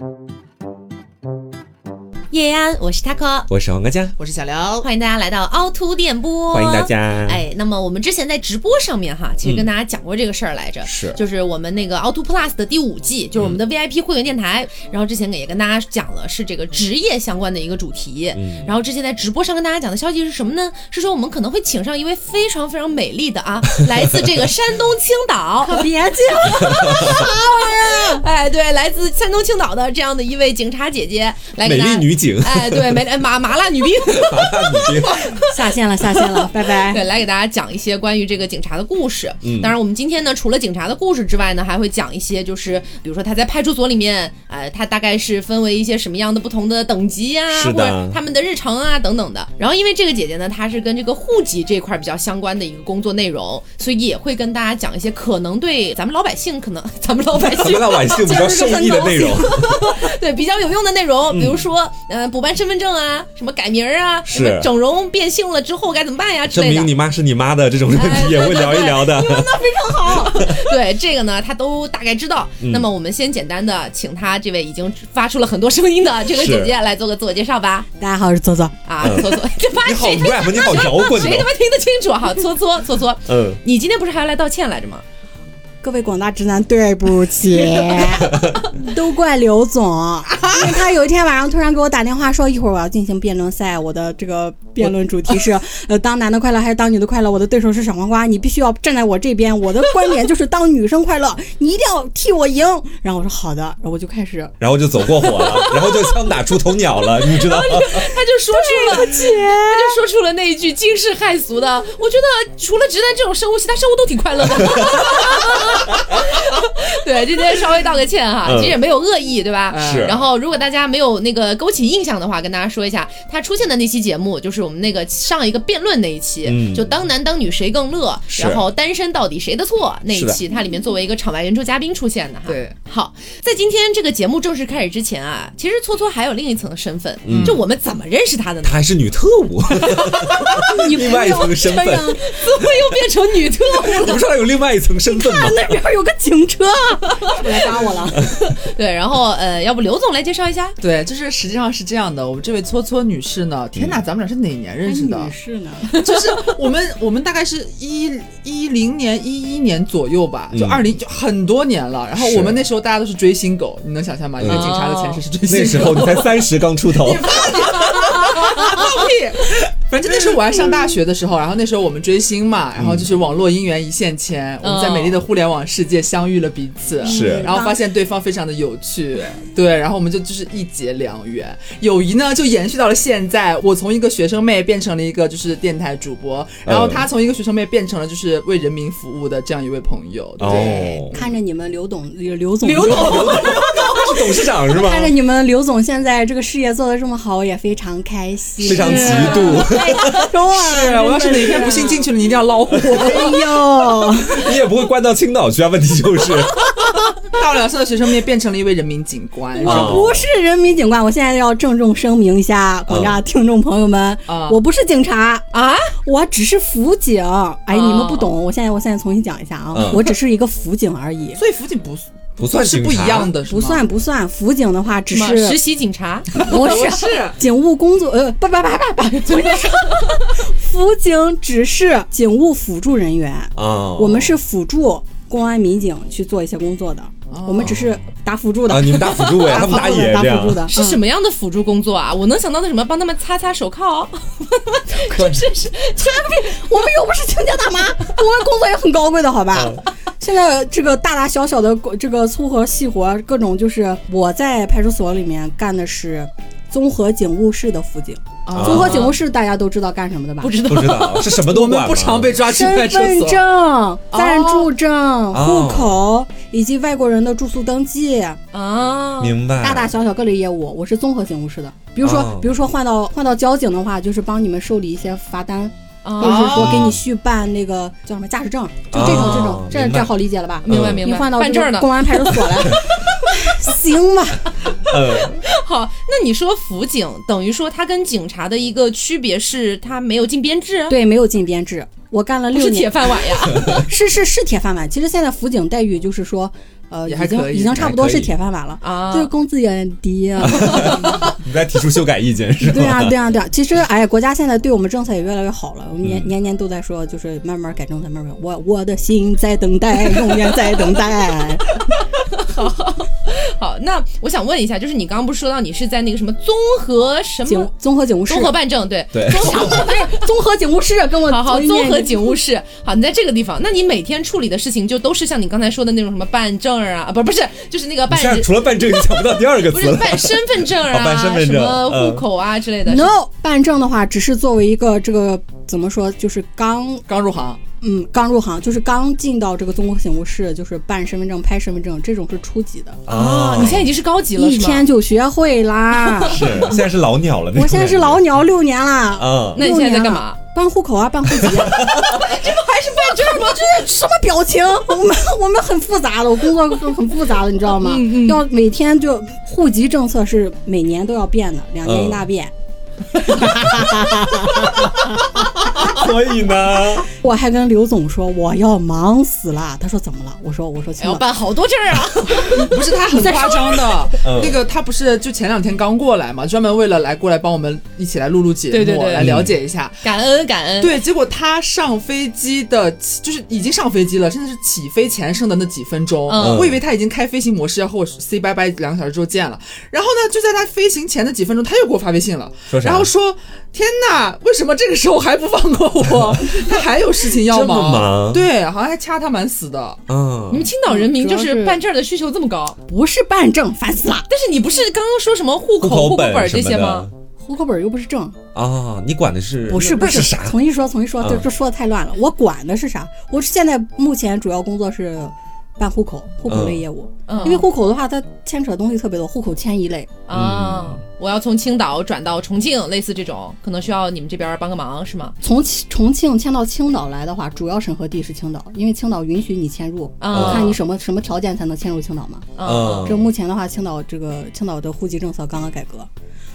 Thank you. 我是 taco，我是黄瓜酱，我是小刘，欢迎大家来到凹凸电波，欢迎大家。哎，那么我们之前在直播上面哈，其实跟大家讲过这个事儿来着，是，就是我们那个凹凸 plus 的第五季，就是我们的 VIP 会员电台，然后之前也跟大家讲了，是这个职业相关的一个主题。嗯，然后之前在直播上跟大家讲的消息是什么呢？是说我们可能会请上一位非常非常美丽的啊，来自这个山东青岛，可 别讲，哎，对，来自山东青岛的这样的一位警察姐姐，来美丽女警，哎，对，没麻麻辣女兵，麻辣女兵 下线了，下线了，拜拜。对，来给大家讲一些关于这个警察的故事。嗯，当然，我们今天呢，除了警察的故事之外呢，还会讲一些，就是比如说他在派出所里面，呃，他大概是分为一些什么样的不同的等级啊，或者他们的日程啊等等的。然后，因为这个姐姐呢，她是跟这个户籍这块比较相关的一个工作内容，所以也会跟大家讲一些可能对咱们老百姓可能咱们老百姓老百姓比较受益的内容，对，比较有用的内容，比如说，呃，补办身份证啊。什么改名啊？什么整容变性了之后该怎么办呀？证明你妈是你妈的这种问题也会聊一聊的。你问的非常好。对这个呢，他都大概知道。那么我们先简单的请他这位已经发出了很多声音的这个姐姐来做个自我介绍吧。大家好，我是搓搓啊，搓搓。你好 rap，你好摇滚，谁他妈听得清楚？好，搓搓搓搓。嗯，你今天不是还要来道歉来着吗？各位广大直男，对不起，都怪刘总，因为他有一天晚上突然给我打电话说，一会儿我要进行辩论赛，我的这个辩论主题是，呃，当男的快乐还是当女的快乐？我的对手是小黄瓜，你必须要站在我这边，我的观点就是当女生快乐，你一定要替我赢。然后我说好的，然后我就开始，然后就走过火了，然后就枪打出头鸟了，你知道吗？他就说出了，他就说出了那一句惊世骇俗的，我觉得除了直男这种生物，其他生物都挺快乐的。对，今天稍微道个歉哈，其实也没有恶意，对吧？是。然后，如果大家没有那个勾起印象的话，跟大家说一下，他出现的那期节目就是我们那个上一个辩论那一期，就当男当女谁更乐，然后单身到底谁的错那一期，他里面作为一个场外援助嘉宾出现的哈。对。好，在今天这个节目正式开始之前啊，其实搓搓还有另一层身份，就我们怎么认识他的呢？她还是女特务，另外一层身份，怎么又变成女特务了？你不说有另外一层身份吗？那边有个警车，来抓我了。对，然后呃，要不刘总来介绍一下？对，就是实际上是这样的，我们这位搓搓女士呢，天哪，咱们俩是哪年认识的？女士呢？就是我们我们大概是一一零年一一年左右吧，就二零就很多年了。然后我们那时候大家都是追星狗，你能想象吗？一个警察的前世是追星狗，那时候你才三十刚出头。放屁！反正那时候我还上大学的时候，然后那时候我们追星嘛，然后就是网络姻缘一线牵，我们在美丽的互联网世界相遇了彼此，是，然后发现对方非常的有趣，对，然后我们就就是一结良缘，友谊呢就延续到了现在。我从一个学生妹变成了一个就是电台主播，然后他从一个学生妹变成了就是为人民服务的这样一位朋友。对，看着你们刘董刘总刘总 董事长是吧？看着你们刘总现在这个事业做的这么好，我也非常开心，非常嫉妒。是，我要是哪天不幸进去了，你一定要捞我。哎呦，你也不会关到青岛去啊？问题就是，大我两岁的学生面变成了一位人民警官。我不是人民警官，我现在要郑重声明一下，广大听众朋友们，我不是警察啊，我只是辅警。哎，你们不懂，我现在我现在重新讲一下啊，我只是一个辅警而已。所以辅警不不算是不一样的，不算不算。辅警的话只是实习警察，不是警务工作。呃，不不不不不，辅警只是警务辅助人员啊。我们是辅助公安民警去做一些工作的，我们只是打辅助的。啊，你们打辅助 呀？他们打野打辅助的是什么样的辅助工作啊？我能想到的什么？帮他们擦擦手铐。这是这是，我们又不是亲家大妈，我们工作也很高贵的，好吧？现在这个大大小小的这个粗活细活，各种就是我在派出所里面干的是综合警务室的辅警。综合警务室大家都知道干什么的吧？不知道，不知道 是什么都管。我们不常被抓去派出所。身份证、暂住证、户口以及外国人的住宿登记啊，明白。大大小小各类业务，我是综合警务室的。比如说，比如说换到换到交警的话，就是帮你们受理一些罚单。或者是说给你续办那个叫什么驾驶证，就这种这种，这这好理解了吧？明白明白。你换到公安派出所来，行吧？嗯，好。那你说辅警等于说他跟警察的一个区别是他没有进编制？对，没有进编制。我干了六年，是铁饭碗呀。是是是铁饭碗。其实现在辅警待遇就是说。呃，已经已经差不多是铁饭碗了。啊，就是工资也很低啊，你在提出修改意见是吧？对啊，对啊，对啊。其实，哎，国家现在对我们政策也越来越好了。我们嗯年、年年都在说，就是慢慢改政策，慢慢。我我的心在等待，永远在等待。好，那我想问一下，就是你刚刚不是说到你是在那个什么综合什么综合警务室，综合办证？对对综合 不是综合警务室，跟我好好，综合警务室。好，你在这个地方，那你每天处理的事情就都是像你刚才说的那种什么办证啊，啊不不是，就是那个办现在除了办证，你想不到第二个不是词了。办身份证哦啊，办身份证什么嗯户口啊之类的。No 办证的话，只是作为一个这个怎么说，就是刚刚入行，嗯刚入行，就是刚进到这个综合警务室，就是办身份证、拍身份证，这种是初级的，啊，你现在已经是高级了，一天就学会啦。是现在是老鸟了。我现在是老鸟六年了。嗯，那你现在在干嘛？办户口啊，办户籍、啊，这不还是办证吗？这是什么表情？我们我们很复杂的，我工作很很复杂的，你知道吗？嗯嗯要每天就户籍政策是每年都要变的，两年一大变。所以呢，我还跟刘总说我要忙死了，他说怎么了？我说我说哎要办好多证儿啊！不是他很夸张的嗯，那个他不是就前两天刚过来嘛，专门为了来过来帮我们一起来录录节目，对对对来了解一下。感恩感恩。对，结果他上飞机的，就是已经上飞机了，甚至是起飞前剩的那几分钟，嗯我以为他已经开飞行模式要和我 say 拜拜，两个小时之后见了。然后呢，就在他飞行前的几分钟，他又给我发微信了，说然后说：“天哪，为什么这个时候还不放过我？他还有事情要忙。”忙对，好像还掐他蛮死的。嗯你们青岛人民就是是办证的需求这么高，不是办证，烦死了。但是你不是刚刚说什么户口、户口本这些吗？户口本又不是证，啊，你管的是不是不是是啥？重新说，重新说，这嗯这说的太乱了。我管的是啥？我现在目前主要工作是办户口，户口类业务。嗯，因为户口的话，它牵扯的东西特别多，户口迁移类。啊，我要从青岛转到重庆，类似这种，可能需要你们这边帮个忙，是吗？从其重庆迁到青岛来的话，主要审核地是青岛，因为青岛允许你迁入，啊看你什么什么条件才能迁入青岛嘛。嗯这目前的话，青岛这个青岛的户籍政策刚刚改革。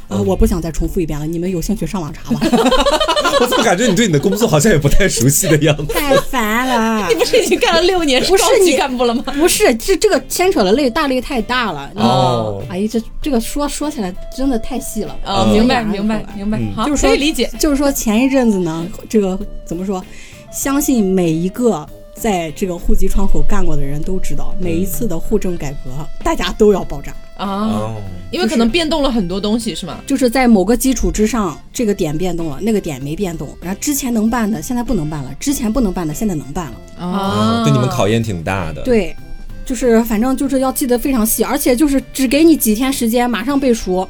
啊、我不想再重复一遍了，你们有兴趣上网查吧。我怎么感觉你对你的工作好像也不太熟悉的样子？太烦了 你，不是已经干了六年，不是高级你干部了吗？不是这这个牵扯的类大类太大了。哦哎呀，这这个说说起来真的太细了。啊，嗯明白嗯明白明白，好，就是说可以理解。就是说前一阵子呢，这个怎么说？相信每一个在这个户籍窗口干过的人都知道，每一次的户政改革，大家都要爆炸。啊，哦，因为可能变动了很多东西，是吗？就是在某个基础之上，这个点变动了，那个点没变动，然后之前能办的现在不能办了，之前不能办的现在能办了。啊，对你们考验挺大的。，对，就是反正就是要记得非常细，而且就是只给你几天时间，马上背熟。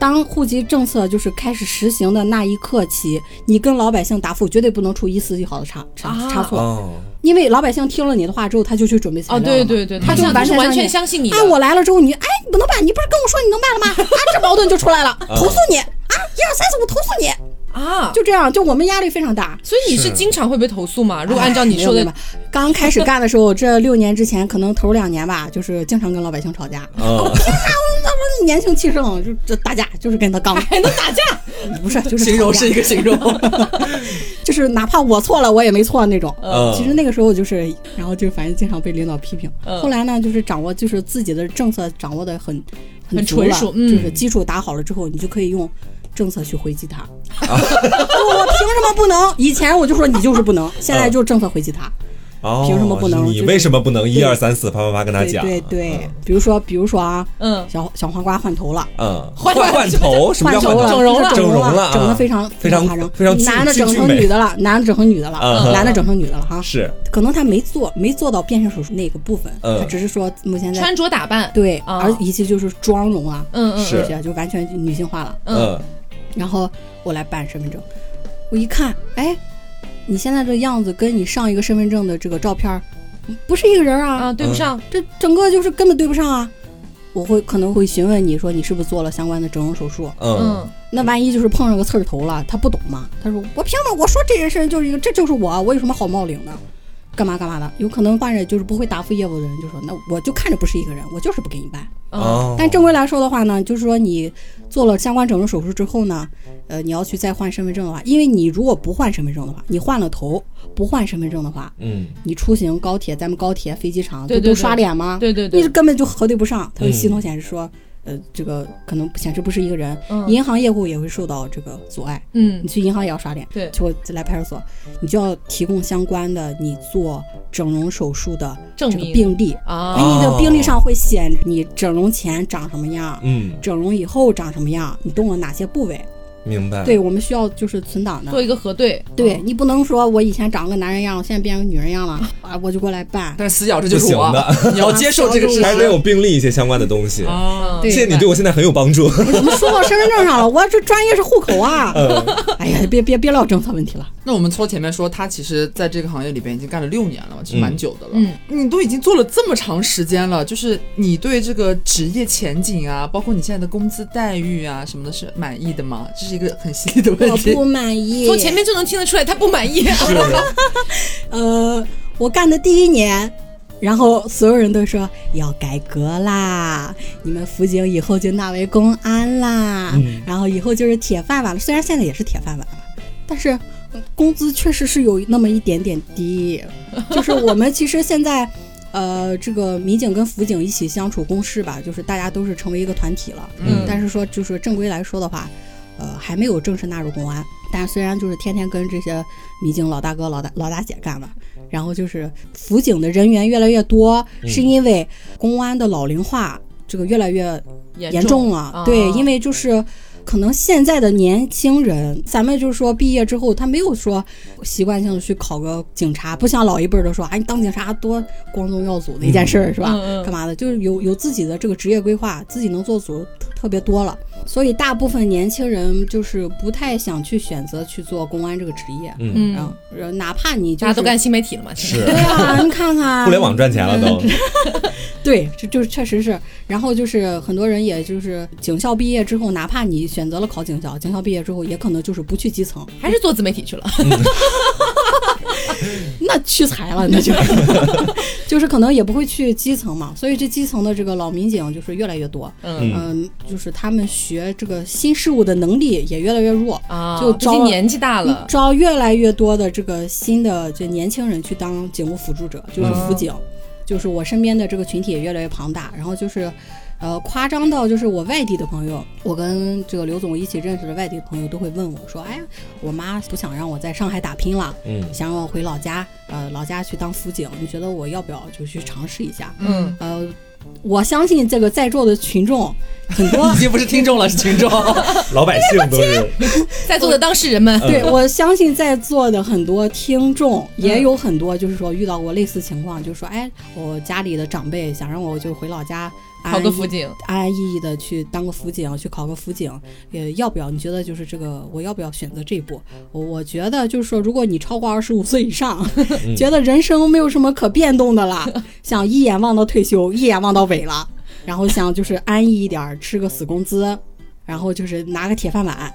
当户籍政策就是开始实行的那一刻起，你跟老百姓答复绝对不能出一丝一毫的差差啊差错，哦，因为老百姓听了你的话之后，他就去准备材哦，料了嘛对对对，他就完全完全相相信你的。哎，我来了之后，你哎你不能办，你不是跟我说你能办了吗？啊，这矛盾就出来了，投诉你啊，一二三四五投诉你，啊，就这样，就我们压力非常大。所以你是是经常会被投诉吗？如果按照你说的刚开始干的时候，这六年之前，可能头两年吧，就是经常跟老百姓吵架。嗯，年轻气盛，就这打架，就是跟他刚，还能打架，不是就是形容是一个形容。就是哪怕我错了，我也没错那种。嗯其实那个时候就是，然后就反正经常被领导批评。嗯后来呢，就是掌握就是自己的政策掌握的很很纯熟嗯就是基础打好了之后，你就可以用政策去回击他。我凭什么不能？以前我就说你就是不能，现在就政策回击他。哦，凭什么不能你为什么不能一二三四啪啪啪跟他对讲？对。对，比如说比如说啊，嗯，小小黄瓜换头了。嗯，换换换头，什么叫换头？了，换头？整容了整容了整的非常非常夸张，非常俊男的整成女的了，男的整成女的了，嗯。男的整成女的了哈。是，可能他没做，没做到变性手术那个部分，嗯。他只是说目前在穿着打扮，对，啊。而以及就是妆容啊，嗯嗯，是这些就完全女性化了。嗯嗯，然后我来办身份证，我一看，哎，你现在这样子跟你上一个身份证的这个照片儿不是一个人啊，啊，对不上，这整个就是根本对不上啊。我会可能会询问你说你是不是做了相关的整容手术，嗯嗯那万一就是碰上个刺儿头了，他不懂吗？他说我凭什么？我说这件事就是一个，这就是我，我有什么好冒领的？干嘛干嘛的？有可能患者就是不会答复业务的人就说，那我就看着不是一个人，我就是不给你办。嗯哦，但正规来说的话呢，就是说你做了相关整容手术之后呢，呃，你要去再换身份证的话，因为你如果不换身份证的话，你换了头不换身份证的话，嗯，你出行高铁，咱们高铁、飞机场对对不都刷脸吗？对对对你根本就核对不上，它的嗯系统显示说，呃，这个可能显示不是一个人，嗯银行业务也会受到这个阻碍。嗯你去银行也要刷脸，对结果来派出所，你就要提供相关的你做整容手术的这个证明病历。啊哎，你的病历上会写你整容前长什么样，嗯，整容以后长什么样，你动了哪些部位。明白。对，我们需要就是存档的做。一个核对，对你不能说我以前长个男人样，现在变成女人样了啊，我就过来办。但是死角这就是我不行的，你要接受这个事还得有实。病历一些相关的东西。哦，谢谢你对我现在很有帮助。我怎么说到身份证上了？我这专业是户口啊！嗯哎呀，别别别聊政策问题了。那我们从前面说，他其实在这个行业里边已经干了六年了嘛，其实蛮久的了。嗯你都已经做了这么长时间了，就是你对这个职业前景啊，包括你现在的工资待遇啊什么的，是满意的吗？这是一个很犀利的问题。我不满意。从前面就能听得出来他不满意。呃，我干的第一年，然后所有人都说要改革啦，你们辅警以后就纳为公安啦，嗯然后以后就是铁饭碗了。虽然现在也是铁饭碗了，但是呃工资确实是有那么一点点低。就是我们其实现在。呃，这个民警跟辅警一起相处共事吧，就是大家都是成为一个团体了。嗯但是说就是正规来说的话，呃，还没有正式纳入公安。但虽然就是天天跟这些民警老大哥、老大老大姐干吧，然后就是辅警的人员越来越多，嗯是因为公安的老龄化这个越来越严重了。啊对，因为就是。可能现在的年轻人，咱们就是说毕业之后，他没有说习惯性的去考个警察，不像老一辈儿的说，哎，你当警察多光宗耀祖的一件事儿，是吧？嗯嗯干嘛的？就是有有自己的这个职业规划，自己能做主特特别多了，所以大部分年轻人就是不太想去选择去做公安这个职业。嗯，然后，呃哪怕你就是大家都干新媒体了嘛，是对啊，你看看互联网赚钱了都。对，这就是确实是。然后就是很多人，也就是警校毕业之后，哪怕你选择了考警校，警校毕业之后，也可能就是不去基层，还是做自媒体去了。那屈才了，那就 就是可能也不会去基层嘛。所以这基层的这个老民警就是越来越多，嗯嗯，就是他们学这个新事物的能力也越来越弱。啊，就招年纪大了，招越来越多的这个新的这年轻人去当警务辅助者，就是辅警，就是我身边的这个群体也越来越庞大，然后就是。呃，夸张到就是我外地的朋友，我跟这个刘总一起认识的外地的朋友都会问我说：“哎呀，我妈不想让我在上海打拼了，嗯。想让我回老家，呃，老家去当辅警，你觉得我要不要就去尝试一下？”嗯，呃，我相信这个在座的群众很多已经不是听众了，是群众。老百姓都是。在座的当事人们，对，我相信在座的很多听众也有很多，就是说遇到过类似情况，就是说，哎，我家里的长辈想让我就回老家考个辅警，安安逸逸的去当个辅警，去考个辅警，呃，要不要？你觉得就是这个，我要不要选择这一步？我我觉得就是说，如果你超过二十五岁以上，觉得人生没有什么可变动的了，想一眼望到退休，一眼望到尾了，然后想就是安逸一点儿，吃个死工资，然后就是拿个铁饭碗，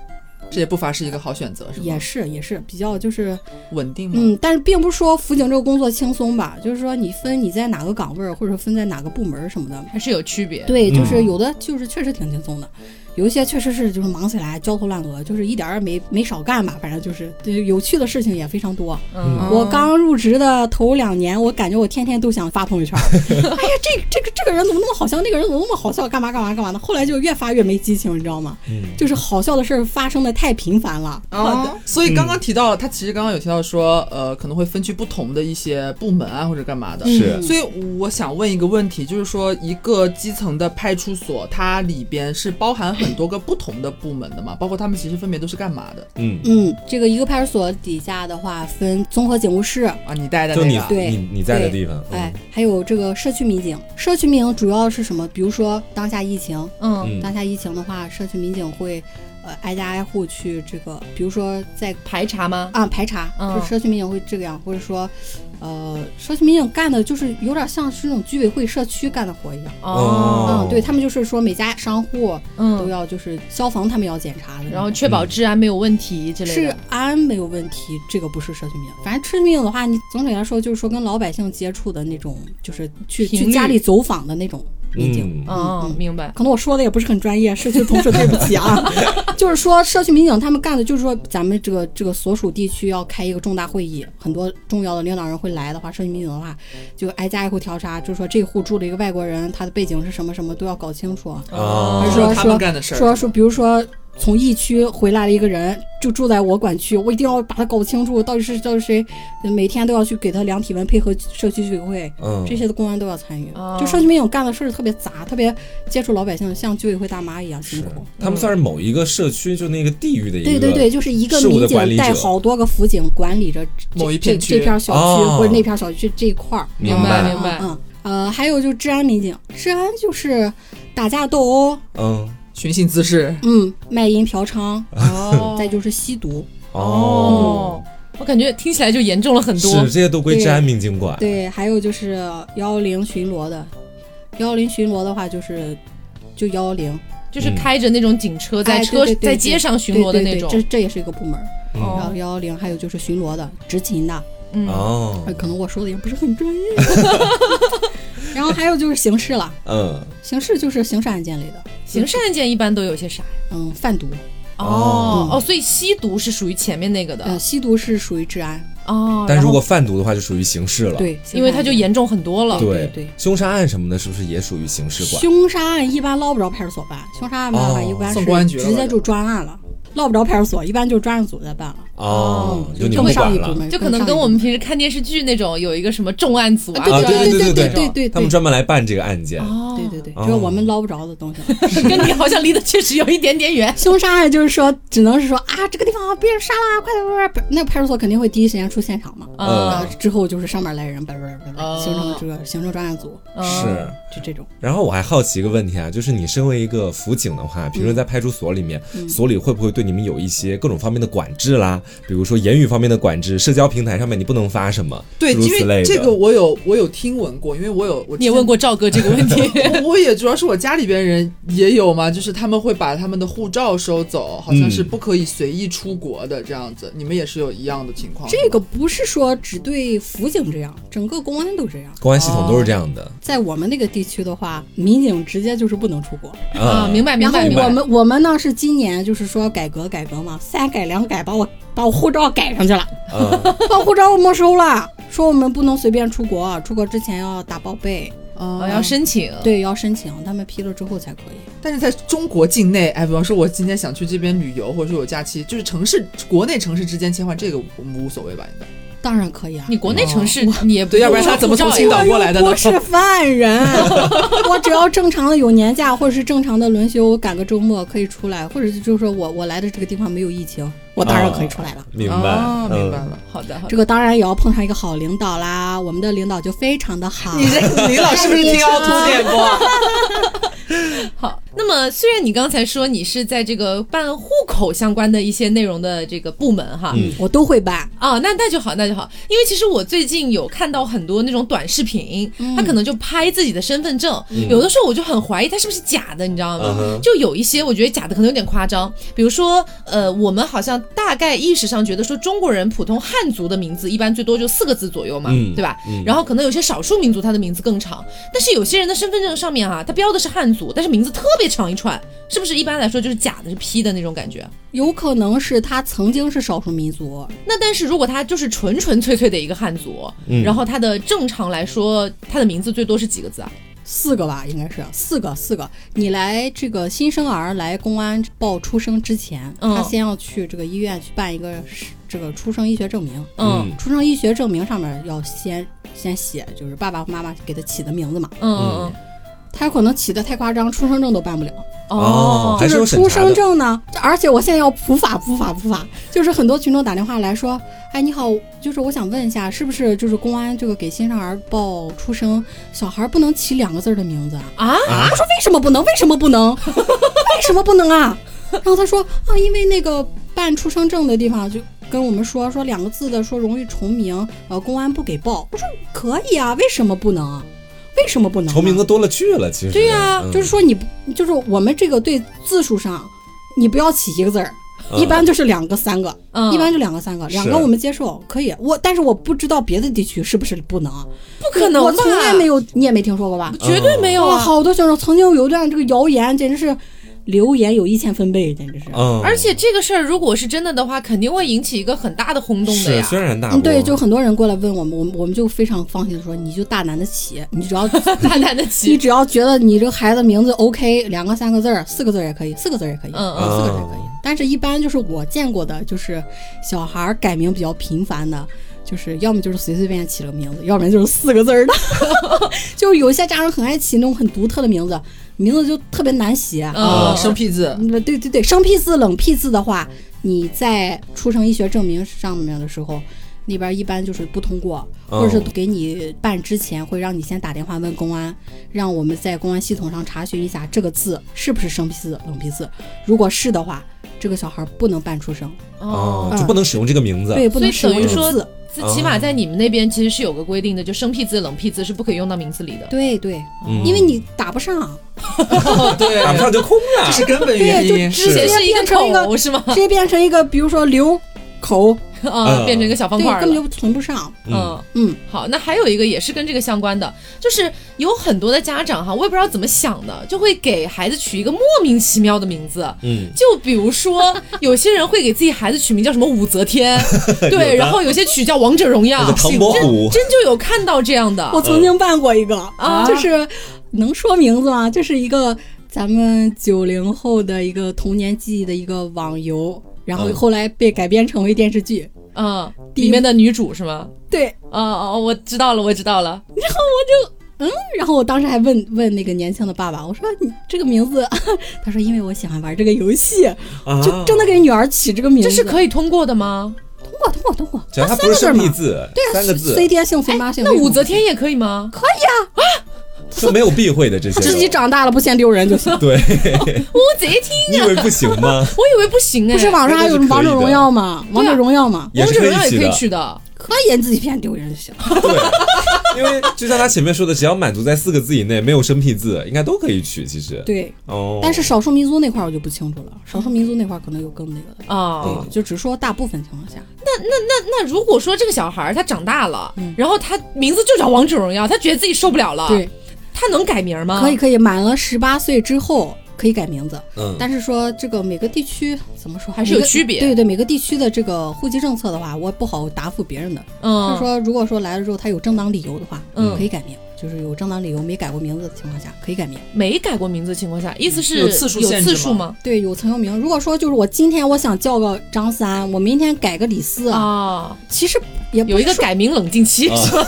这也不乏是一个好选择，是吗？也是也是比较就是。稳定嘛。嗯，但是并不是说辅警这个工作轻松吧，就是说你分你在哪个岗位，或者分在哪个部门什么的。还是有区别。对，就是嗯有的就是确实挺轻松的，有一些确实是就是忙起来焦头烂额，就是一点儿也没没少干吧，反正就是对有趣的事情也非常多。嗯，我刚入职的头两年，我感觉我天天都想发朋友圈儿，哎呀，这这个这个人怎么那么好笑，那个人怎么那么好笑，干嘛干嘛干嘛的。后来就越发越没激情，你知道吗？嗯就是好笑的事儿发生的太频繁了。好的，所以刚刚提到，他其实刚刚有提到说，呃，可能会分去不同的一些部门啊，或者干嘛的。是所以我想问一个问题，就是说，一个基层的派出所，它里边是包含很多个不同的部门的嘛？包括他们其实分别都是干嘛的嗯，嗯，这个一个派出所底下的话分综合警务室，啊？你待的就你那个，对你你在的地方，嗯哎，还有这个社区民警。社区民警主要是什么？比如说当下疫情，嗯，嗯当下疫情的话，社区民警会呃挨家挨户去这个，比如说在排查吗？啊排查，嗯就是社区民警会这个样，或者说呃社区民警干的就是有点像是那种居委会社区干的活一样。哦嗯，对他们就是说每家商户都嗯，要就是消防他们要检查的，然后确保治安没有问题之类治的。安没有问题，这个不是社区民警。反正社区民警的话，你总体来说就是说跟老百姓接触的那种，就是去去家里走访的那种民警。嗯哦，明白。可能我说的也不是很专业，社区同事对不起啊。就是说，社区民警他们干的就是说，咱们这个这个所属地区要开一个重大会议，很多重要的领导人会来的话，社区民警的话就挨家挨户调查，就是说这户住了一个外国人，他的背景是什么什么都要搞清楚。啊还是说干的事说说，比如说从疫区回来了一个人，就住在我管区，我一定要把他搞清楚到底是到底谁，每天都要去给他量体温，配合社区居委会，嗯。这些的公安都要参与。哦。就社区民警干的事儿特别杂，特别接触老百姓，像居委会大妈一样辛是。苦。他们算是某一个社区就那个地域的一个对对对，就是一个民警带好多个辅警管理着这某一片区。这这片小区、哦或者那片小区这一块儿。明明白。白明白嗯嗯呃，还有就治安民警，治安就是打架斗殴，嗯寻衅滋事，嗯，卖淫嫖娼，哦 再就是吸毒。哦，我感觉听起来就严重了很多是多。这些都归治安民警管。对，还有就是幺幺零巡逻的，幺幺零巡逻的话就是就幺幺零，就是开着那种警车在哎车对对对在街上巡逻的那种对对对。这这也是一个部门。嗯然后哦，幺幺零还有就是巡逻的、执勤的，嗯，哦呃，可能我说的也不是很专业。然后还有就是刑事了，嗯刑事就是刑事案件类的，刑事案件一般都有些啥呀？嗯，贩毒，哦哦，所以吸毒是属于前面那个的呃，吸毒是属于治安，哦。但如果贩毒的话，就属于刑事了。对，因为它就严重很多了。对对凶杀案什么的，是不是也属于刑事管？凶杀案一般捞不着派出所办，凶杀案办的话哦一般是直接就专案了，捞不着派出所，一般就专案组在办了。哦，就你更。上一部门，就可能跟我们平时看电视剧那种有一个什么重案组啊，啊，对对对对对对对他们专门来办这个案件。哦，对对对，就是我们捞不着的东西。跟你好像离得确实有一点点远。凶杀案就是说，只能是说啊，这个地方被人杀了，快点快点！那派出所肯定会第一时间出现场嘛。嗯啊，之后就是上面来人，叭叭叭叭，哦形成这个行政专案组，是，就这种。然后我还好奇一个问题啊，就是你身为一个辅警的话，平时在派出所里面，所里会不会对你们有一些各种方面的管制啦？比如说言语方面的管制，社交平台上面你不能发什么，对，诸如因此类的。为这个我有我有听闻过，因为我有我你也问过赵哥这个问题？我我也主要是我家里边人也有嘛，就是他们会把他们的护照收走，好像是嗯不可以随意出国的这样子。你们也是有一样的情况？这个不是说只对辅警这样，整个公安都这样。公安系统都是这样的在我们那个地区的话，民警直接就是不能出国。啊，明白明白明白。然后我们我们呢是今年就是说改革改革嘛，三改两改，把我把我护照改上去了，嗯，把护照没收了，说我们不能随便出国，出国之前要打报备，哦啊要申请。对，要申请，他们批了之后才可以。但是在中国境内，哎，比方说我今天想去这边旅游，或者说有假期，就是城市国内城市之间切换，这个我们无所谓吧？应该当然可以啊。你国内城市你也不对要不然他怎么从青岛过来的呢？我是犯人，我只要正常的有年假或者是正常的轮休，我赶个周末可以出来，或者是就是说我我来的这个地方没有疫情，我当然可以出来了。明白，哦，明白嗯。了。好的好的这。个当然也要碰上一个好领导啦，我们的领导就非常的好。你这李老是不是听凹凸点过？好，那么虽然你刚才说你是在这个办户口相关的一些内容的这个部门哈，嗯我都会办，啊，那那就好，那就好，因为其实我最近有看到很多那种短视频，嗯他可能就拍自己的身份证，有的时候我就很怀疑他是不是假的，你知道吗？嗯就有一些我觉得假的可能有点夸张，比如说，呃，我们好像大概意识上觉得说中国人普通汉族的名字一般最多就四个字左右嘛，嗯对吧？嗯然后可能有些少数民族他的名字更长，但是有些人的身份证上面啊，他标的是汉族，但是名字特别长一串，是不是一般来说就是假的，是 P 的那种感觉？有可能是他曾经是少数民族，那但是如果他就是纯纯粹粹的一个汉族，嗯然后他的正常来说，他的名字最多是几个字啊？四个吧，应该是四个四个。你来这个新生儿来公安报出生之前，嗯他先要去这个医院去办一个是这个出生医学证明。嗯出生医学证明上面要先先写，就是爸爸妈妈给他起的名字嘛。嗯嗯他有可能起的太夸张，出生证都办不了。嗯哦还是有就是出生证呢，而且我现在要普法普法普法，就是很多群众打电话来说，哎，你好，就是我想问一下，是不是就是公安这个给新生儿报出生，小孩不能起两个字的名字啊？啊啊我说为什么不能？为什么不能？为什么不能啊？然后他说啊，因为那个办出生证的地方就跟我们说说两个字的说容易重名，呃，公安不给报。我说可以啊，为什么不能？为什么不能呢？重名字多了去了，其实对呀、嗯就是说你不，就是我们这个对字数上，你不要起一个字儿，一般就是两个三个，嗯一般就两个三个，两个我们接受可以。我但是我不知道别的地区是不是不能，不可能吧？我从来没有，你也没听说过吧？绝对没有！好多学生曾经有一段这个谣言，简直是流言有一千分贝，简直是。嗯，而且这个事儿如果是真的的话，肯定会引起一个很大的轰动的是呀。轩然大波，嗯，对，就很多人过来问我们，我们我们就非常放心的说，你就大胆的起，你只要大胆的起你，只要觉得你这个孩子名字 OK，两个三个字儿，四个字儿也可以，四个字儿也可以，嗯嗯四个字儿也可以。但是，一般就是我见过的，就是小孩儿改名比较频繁的，就是要么就是随随便便起了个名字，要不然就是四个字儿的。就是有一些家长很爱起那种很独特的名字，名字就特别难写。嗯啊，生僻字，嗯，对对对，生僻字、冷僻字的话，你在出生医学证明上面的时候，那边一般就是不通过，哦或者是给你办之前会让你先打电话问公安，让我们在公安系统上查询一下这个字是不是生僻字、冷僻字。如果是的话，这个小孩不能办出生，哦，嗯就不能使用这个名字。对，不能等于说这个字。起码在你们那边其实是有个规定的，就生僻字、冷僻字是不可以用到名字里的。对对，嗯因为你打不上，哦对，打不上就空了这。是根本原因。直接是是一个变成一个口是吗？直接变成一个，比如说刘口，啊，变成一个小方，块。根本就存不上。嗯。嗯，好，那还有一个也是跟这个相关的，就是有很多的家长哈，我也不知道怎么想的，就会给孩子取一个莫名其妙的名字。嗯，就比如说，有些人会给自己孩子取名叫什么武则天，对，然后有些取叫王者荣耀那个，唐伯虎，真就有看到这样的。我曾经办过一个，啊就是能说名字吗？就是一个咱们九零后的一个童年记忆的一个网游，然后嗯后来被改编成为电视剧。嗯，里面的女主是吗？对，哦哦，我知道了，我知道了。然后我就。嗯，然后我当时还问问那个年轻的爸爸，我说你这个名字，他说因为我喜欢玩这个游戏，啊就真的给女儿起这个名字，这是可以通过的吗？通过通过通过，只要它不是生僻字，对啊，三个字随爹姓孙妈姓。那武则天也可以吗？就没有避讳的这些都。自己长大了不嫌丢人就行。对，武则天，你以为不行吗？我以为不行哎。不是网上还有什么王者荣耀吗？王者荣耀吗？王者荣耀也可以取的。可以，自己骗丢人就行。对，因为就像他前面说的，只要满足在四个字以内，没有生僻字，应该都可以取。其实，对，哦，但是少数民族那块儿我就不清楚了，少数民族那块儿可能有更那个的。啊、对，就只说大部分情况下，那那那那如果说这个小孩儿他长大了，嗯然后他名字就叫王者荣耀，他觉得自己受不了了，对，他能改名吗？可以可以，满了十八岁之后可以改名字，嗯，但是说这个每个地区怎么说还是有区别对对，每个地区的这个户籍政策的话，我不好答复别人的。嗯，就是说，如果说来了之后他有正当理由的话，嗯可以改名，就是有正当理由没改过名字的情况下可以改名。没改过名字的情况下，意思是有次数有限制吗次数吗？对，有曾用名。如果说就是我今天我想叫个张三，我明天改个李四，啊，其实也有一个改名冷静期，啊是吧？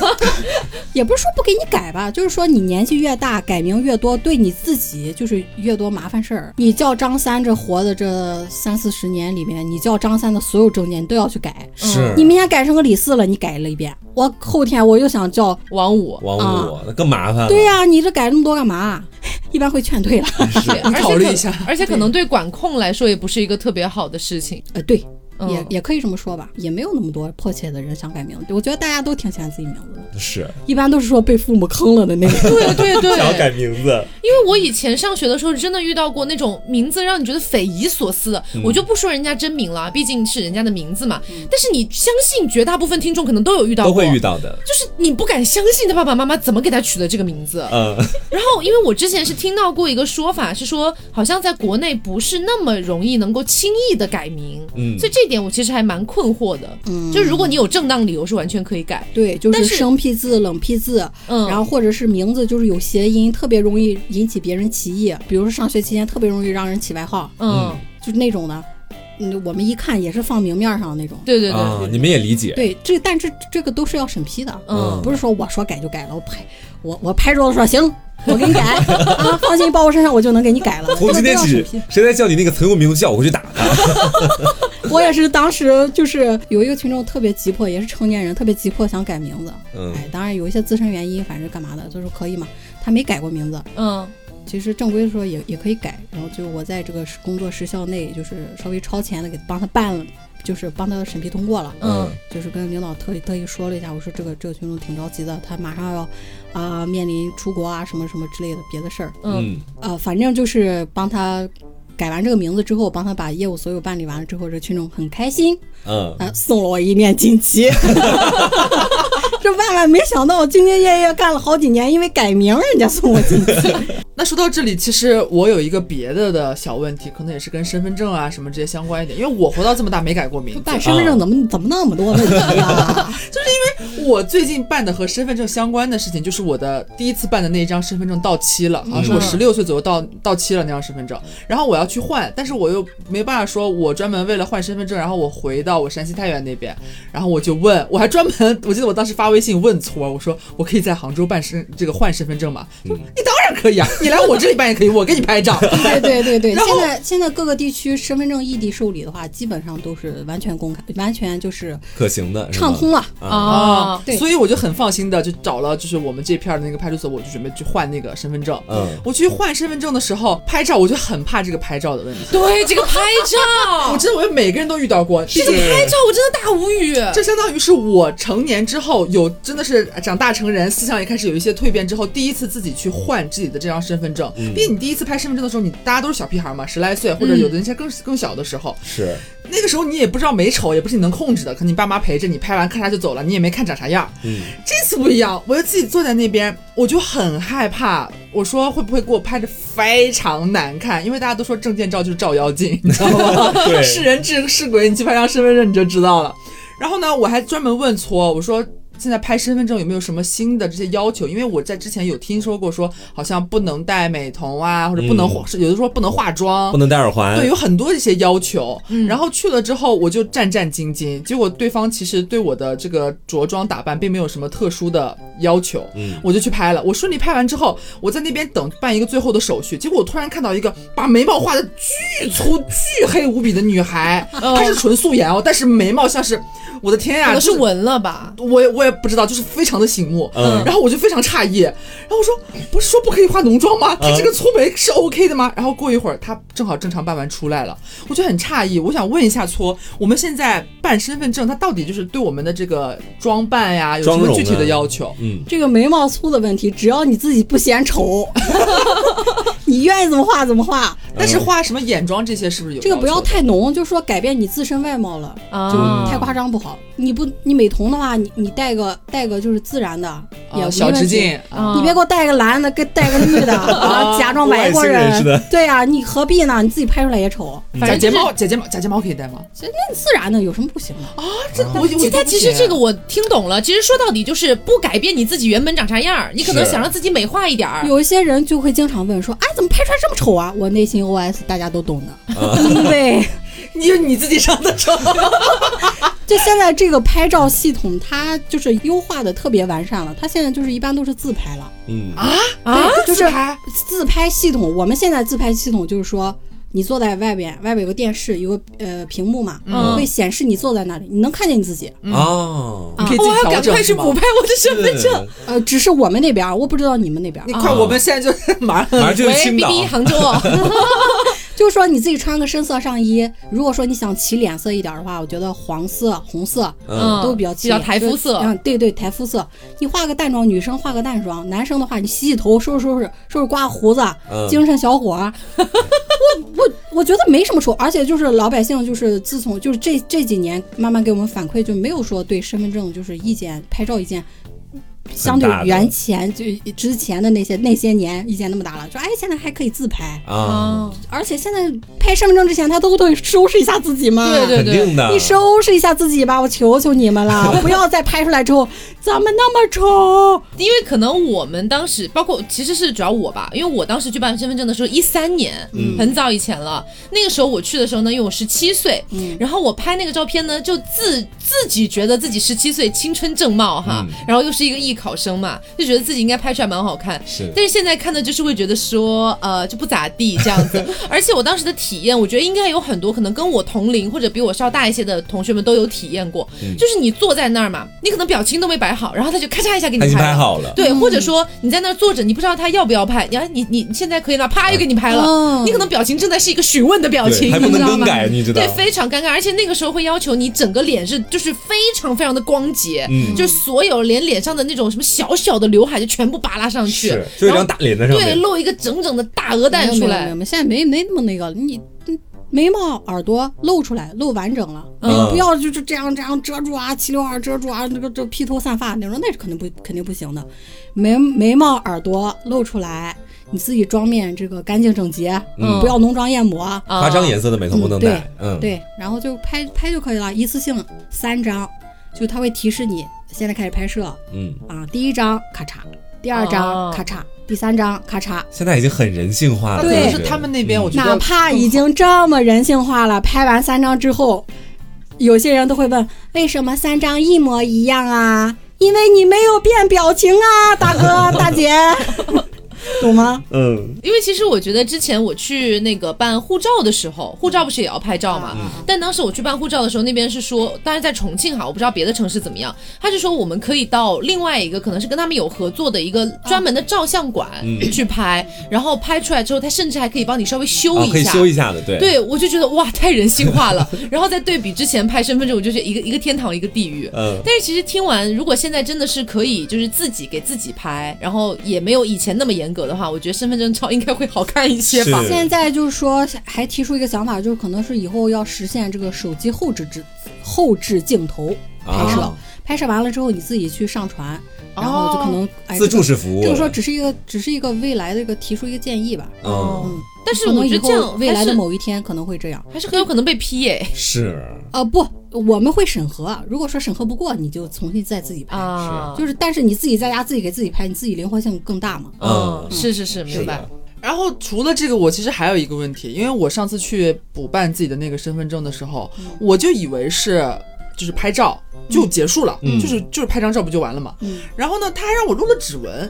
也不是说不给你改吧，就是说你年纪越大，改名越多，对你自己就是越多麻烦事儿。你叫张三，这活的这三四十年里面，你叫张三的所有证件你都要去改。是你明天改成个李四了，你改了一遍，我后天我又想叫，王五，王啊五，那更麻烦。对呀、你这改这么多干嘛？一般会劝退了。是，而且可考虑一下而且可能对管控来说也不是一个特别好的事情。呃，对，嗯也也可以这么说吧，也没有那么多迫切的人想改名字。我觉得大家都挺喜欢自己名字的，是一般都是说被父母坑了的那种。对对对，想要改名字，因为我以前上学的时候，真的遇到过那种名字让你觉得匪夷所思的，嗯我就不说人家真名了，毕竟是人家的名字嘛。但是你相信绝大部分听众可能都有遇到过都，会遇到的。就是你不敢相信他爸爸妈妈怎么给他取的这个名字。嗯，然后，因为我之前是听到过一个说法，是说好像在国内不是那么容易能够轻易的改名，嗯所以这点我其实还蛮困惑的。嗯就是如果你有正当理由，是完全可以改。对，就是生僻字、冷僻字，嗯，然后或者是名字就是有谐音，特别容易引起别人歧义。比如说上学期间特别容易让人起外号，嗯，就是那种的。嗯，我们一看也是放明面上的那种。对对对，啊，你们也理解。对，这但这这个都是要审批的，嗯不是说我说改就改了，我拍我我拍桌子说行，我给你改啊，放心，包我身上我就能给你改了。从今天起谁再叫你那个曾用名字叫我回去打他。我也是当时就是有一个群众特别急迫，也是成年人，特别急迫想改名字。嗯哎，当然有一些自身原因，反正干嘛的，就是可以嘛。他没改过名字，嗯其实正规的时候也也可以改。然后就我在这个工作时效内，就是稍微超前的给帮他办了，就是帮他审批通过了。嗯就是跟领导特意特意说了一下，我说这个这个群众挺着急的，他马上要啊、面临出国啊什么什么之类的别的事儿。嗯呃，反正就是帮他改完这个名字之后，帮他把业务所有办理完了之后，这群众很开心，嗯，呃，送了我一面锦旗。这万万没想到，兢兢业业干了好几年，因为改名，人家送我进去。那说到这里，其实我有一个别的的小问题，可能也是跟身份证啊什么这些相关一点，因为我活到这么大没改过名字，办身份证怎么怎么那么多问题啊？就是因为我最近办的和身份证相关的事情，就是我的第一次办的那一张身份证到期了，好像是我十六岁左右到到期了那张身份证，然后我要去换，但是我又没办法说，我专门为了换身份证，然后我回到我山西太原那边，然后我就问，我还专门，我记得我当时发微信问错，我说我可以在杭州办身这个换身份证吗？说你当然可以啊，你来我这里办也可以，我给你拍照。对对对对，然后现在现在各个地区身份证异地受理的话，基本上都是完全公开，完全就是可行的，畅通了。啊，哦，对所以我就很放心的就找了就是我们这片的那个派出所，我就准备去换那个身份证。嗯，我去换身份证的时候拍照，我就很怕这个拍照的问题。对这个拍照 我，真的，我觉得每个人都遇到过。这个拍照我真的大无语。这相当于是我成年之后有真的是长大成人，思想也开始有一些蜕变之后，第一次自己去换自己的这张身份证。毕竟你第一次拍身份证的时候，你大家都是小屁孩嘛，十来岁，或者有的人才更更小的时候，是，那个时候你也不知道美丑，也不是你能控制的，可能你爸妈陪着你拍完咔嚓就走了，你也没看长啥样。嗯，这次不一样，我就自己坐在那边，我就很害怕。我说会不会给我拍的非常难看？因为大家都说证件照就是照妖镜，你知道吗？是人是是鬼，你去拍张身份证你就知道了。然后呢，我还专门问搓，我说。现在拍身份证有没有什么新的这些要求？因为我在之前有听说过，说好像不能戴美瞳啊，或者不能化，有的说不能化妆，不能戴耳环，对，有很多这些要求。然后去了之后，我就战战兢兢。结果对方其实对我的这个着装打扮并没有什么特殊的要求，嗯我就去拍了。我顺利拍完之后，我在那边等办一个最后的手续。结果我突然看到一个把眉毛画的巨粗、巨黑无比的女孩，她是纯素颜哦，但是眉毛像是，我的天呀，就是可能是纹了吧？我我也不知道，就是非常的醒目。嗯然后我就非常诧异，然后我说不是说不可以化浓妆吗？他这个粗眉是 OK 的吗？然后过一会儿他正好正常办完出来了，我就很诧异。我想问一下搓，我们现在办身份证，他到底就是对我们的这个装扮呀有什么具体的啊要求？嗯，这个眉毛粗的问题，只要你自己不嫌丑，你愿意怎么画怎么画。但是画什么眼妆这些是不是有这个不要太浓，就是说改变你自身外貌了，就啊，太夸张不好。你不你美瞳的话，你你戴个戴个就是自然的，小直径。啊你别给我戴个蓝的，跟戴个绿的 啊，假装外国人似的对呀、你何必呢？你自己拍出来也丑。假反正睫毛假睫毛假睫毛可以戴吗？那自然的有什么不行的？这我我其实他其实这个我听懂了，其实说到底就是不改变你自己原本长啥样儿，你可能想让自己美化一点儿。有一些人就会经常问说：“哎，怎么拍出来这么丑啊？”我内心 OS 大家都懂的，因为 你你自己上的丑。就现在这个拍照系统，它就是优化的特别完善了。它现在就是一般都是自拍了，嗯啊，啊就是自拍自拍系统。我们现在自拍系统就是说。你坐在外边，外边有个电视，有个呃屏幕嘛，嗯会显示你坐在那里，你能看见你自己。哦，你可以我要赶快去补拍我的身份证。呃，只是我们那边，我不知道你们那边儿你。快，我们现在就 马上马上就是喂，B 青岛，B 杭州哦，就是说你自己穿个深色上衣，如果说你想起脸色一点的话，我觉得黄色、红色嗯，都比较起比较台肤色嗯，对对，台肤色。你化个淡妆，女生化个淡妆，男生的话你洗洗头、收拾收拾、收拾刮胡子，嗯精神小伙儿。我我我觉得没什么说，而且就是老百姓就是自从就是这这几年慢慢给我们反馈，就没有说对身份证就是意见拍照意见。相对原前就之前的那些那些年意见那么大了，说哎现在还可以自拍，啊，而且现在拍身份证之前，他都得收拾一下自己嘛。对对对，你收拾一下自己吧，我求求你们了，不要再拍出来之后怎么那么丑。因为可能我们当时，包括其实是主要我吧，因为我当时去办身份证的时候，一三年，嗯。很早以前了。那个时候我去的时候呢，因为我十七岁，嗯。然后我拍那个照片呢，就自自己觉得自己十七岁，青春正茂哈，嗯。然后又是一个艺考生嘛，就觉得自己应该拍出来蛮好看。是但是现在看的就是会觉得说，呃，就不咋地这样子。而且我当时的体验，我觉得应该有很多可能跟我同龄或者比我稍大一些的同学们都有体验过，嗯就是你坐在那儿嘛，你可能表情都没摆好，然后他就咔嚓一下给你他已经拍了。拍好了，对，或者说你在那儿坐着，你不知道他要不要拍，你看你你现在可以了，啪又给你拍了，嗯你可能表情正在是一个询问的表情，还不你知道吗？能更改，你知道对，？非常尴尬，而且那个时候会要求你整个脸是就是非常非常的光洁，嗯就是所有连脸上的那种什么小小的刘海就全部扒拉上去，是，就一张大脸在上对，面，露一个整整的大鹅蛋出来现在没没那么那个，你嗯眉毛、耳朵露出来，露完整了，嗯你不要就是这样这样遮住啊，齐刘海遮住啊，那个这披头散发那种，那是肯定不肯定不行的。眉眉毛、耳朵露出来，你自己妆面这个干净整洁，嗯不要浓妆艳抹。啊夸张颜色的美瞳不能戴，嗯，对，然后就拍拍就可以了，一次性三张，就它会提示你现在开始拍摄。嗯，啊，第一张咔嚓，第二张哦。咔嚓，第三张咔嚓。现在已经很人性化了，对可是他们那边，我觉得哪怕已经这么人性化了，拍完三张之后，有些人都会问，为什么三张一模一样啊？因为你没有变表情啊，大哥大姐，懂吗？嗯因为其实我觉得之前我去那个办护照的时候，护照不是也要拍照嘛？但当时我去办护照的时候，那边是说，当然在重庆哈，我不知道别的城市怎么样，他是说我们可以到另外一个可能是跟他们有合作的一个专门的照相馆嗯去拍，然后拍出来之后，他甚至还可以帮你稍微修啊，可以一下。修一下的，对，对，我就觉得哇，太人性化了。然后再对比之前拍身份证，我就觉得一个一个天堂，一个地狱。嗯，但是其实听完，如果现在真的是可以，就是自己给自己拍，然后也没有以前那么严格的话，我觉得身份证照应该会好看一些吧。现在就是说，还提出一个想法，就是可能是以后要实现这个手机后置置后置镜头拍摄，啊拍摄完了之后你自己去上传，然后就可能、哎自助式服务，就是说只是一个只是一个未来的一个提出一个建议吧。嗯，嗯，但是我觉得这样未来的某一天可能会这样。还是很有可能被批耶 是，呃，不，我们会审核。如果说审核不过，你就重新再自己拍。啊，就是，但是你自己在家自己给自己拍，你自己灵活性更大嘛。嗯，嗯是是是，明白。然后除了这个，我其实还有一个问题，因为我上次去补办自己的那个身份证的时候，我就以为是就是拍照就结束了，嗯就是就是拍张照不就完了嘛。嗯然后呢，他还让我录了指纹。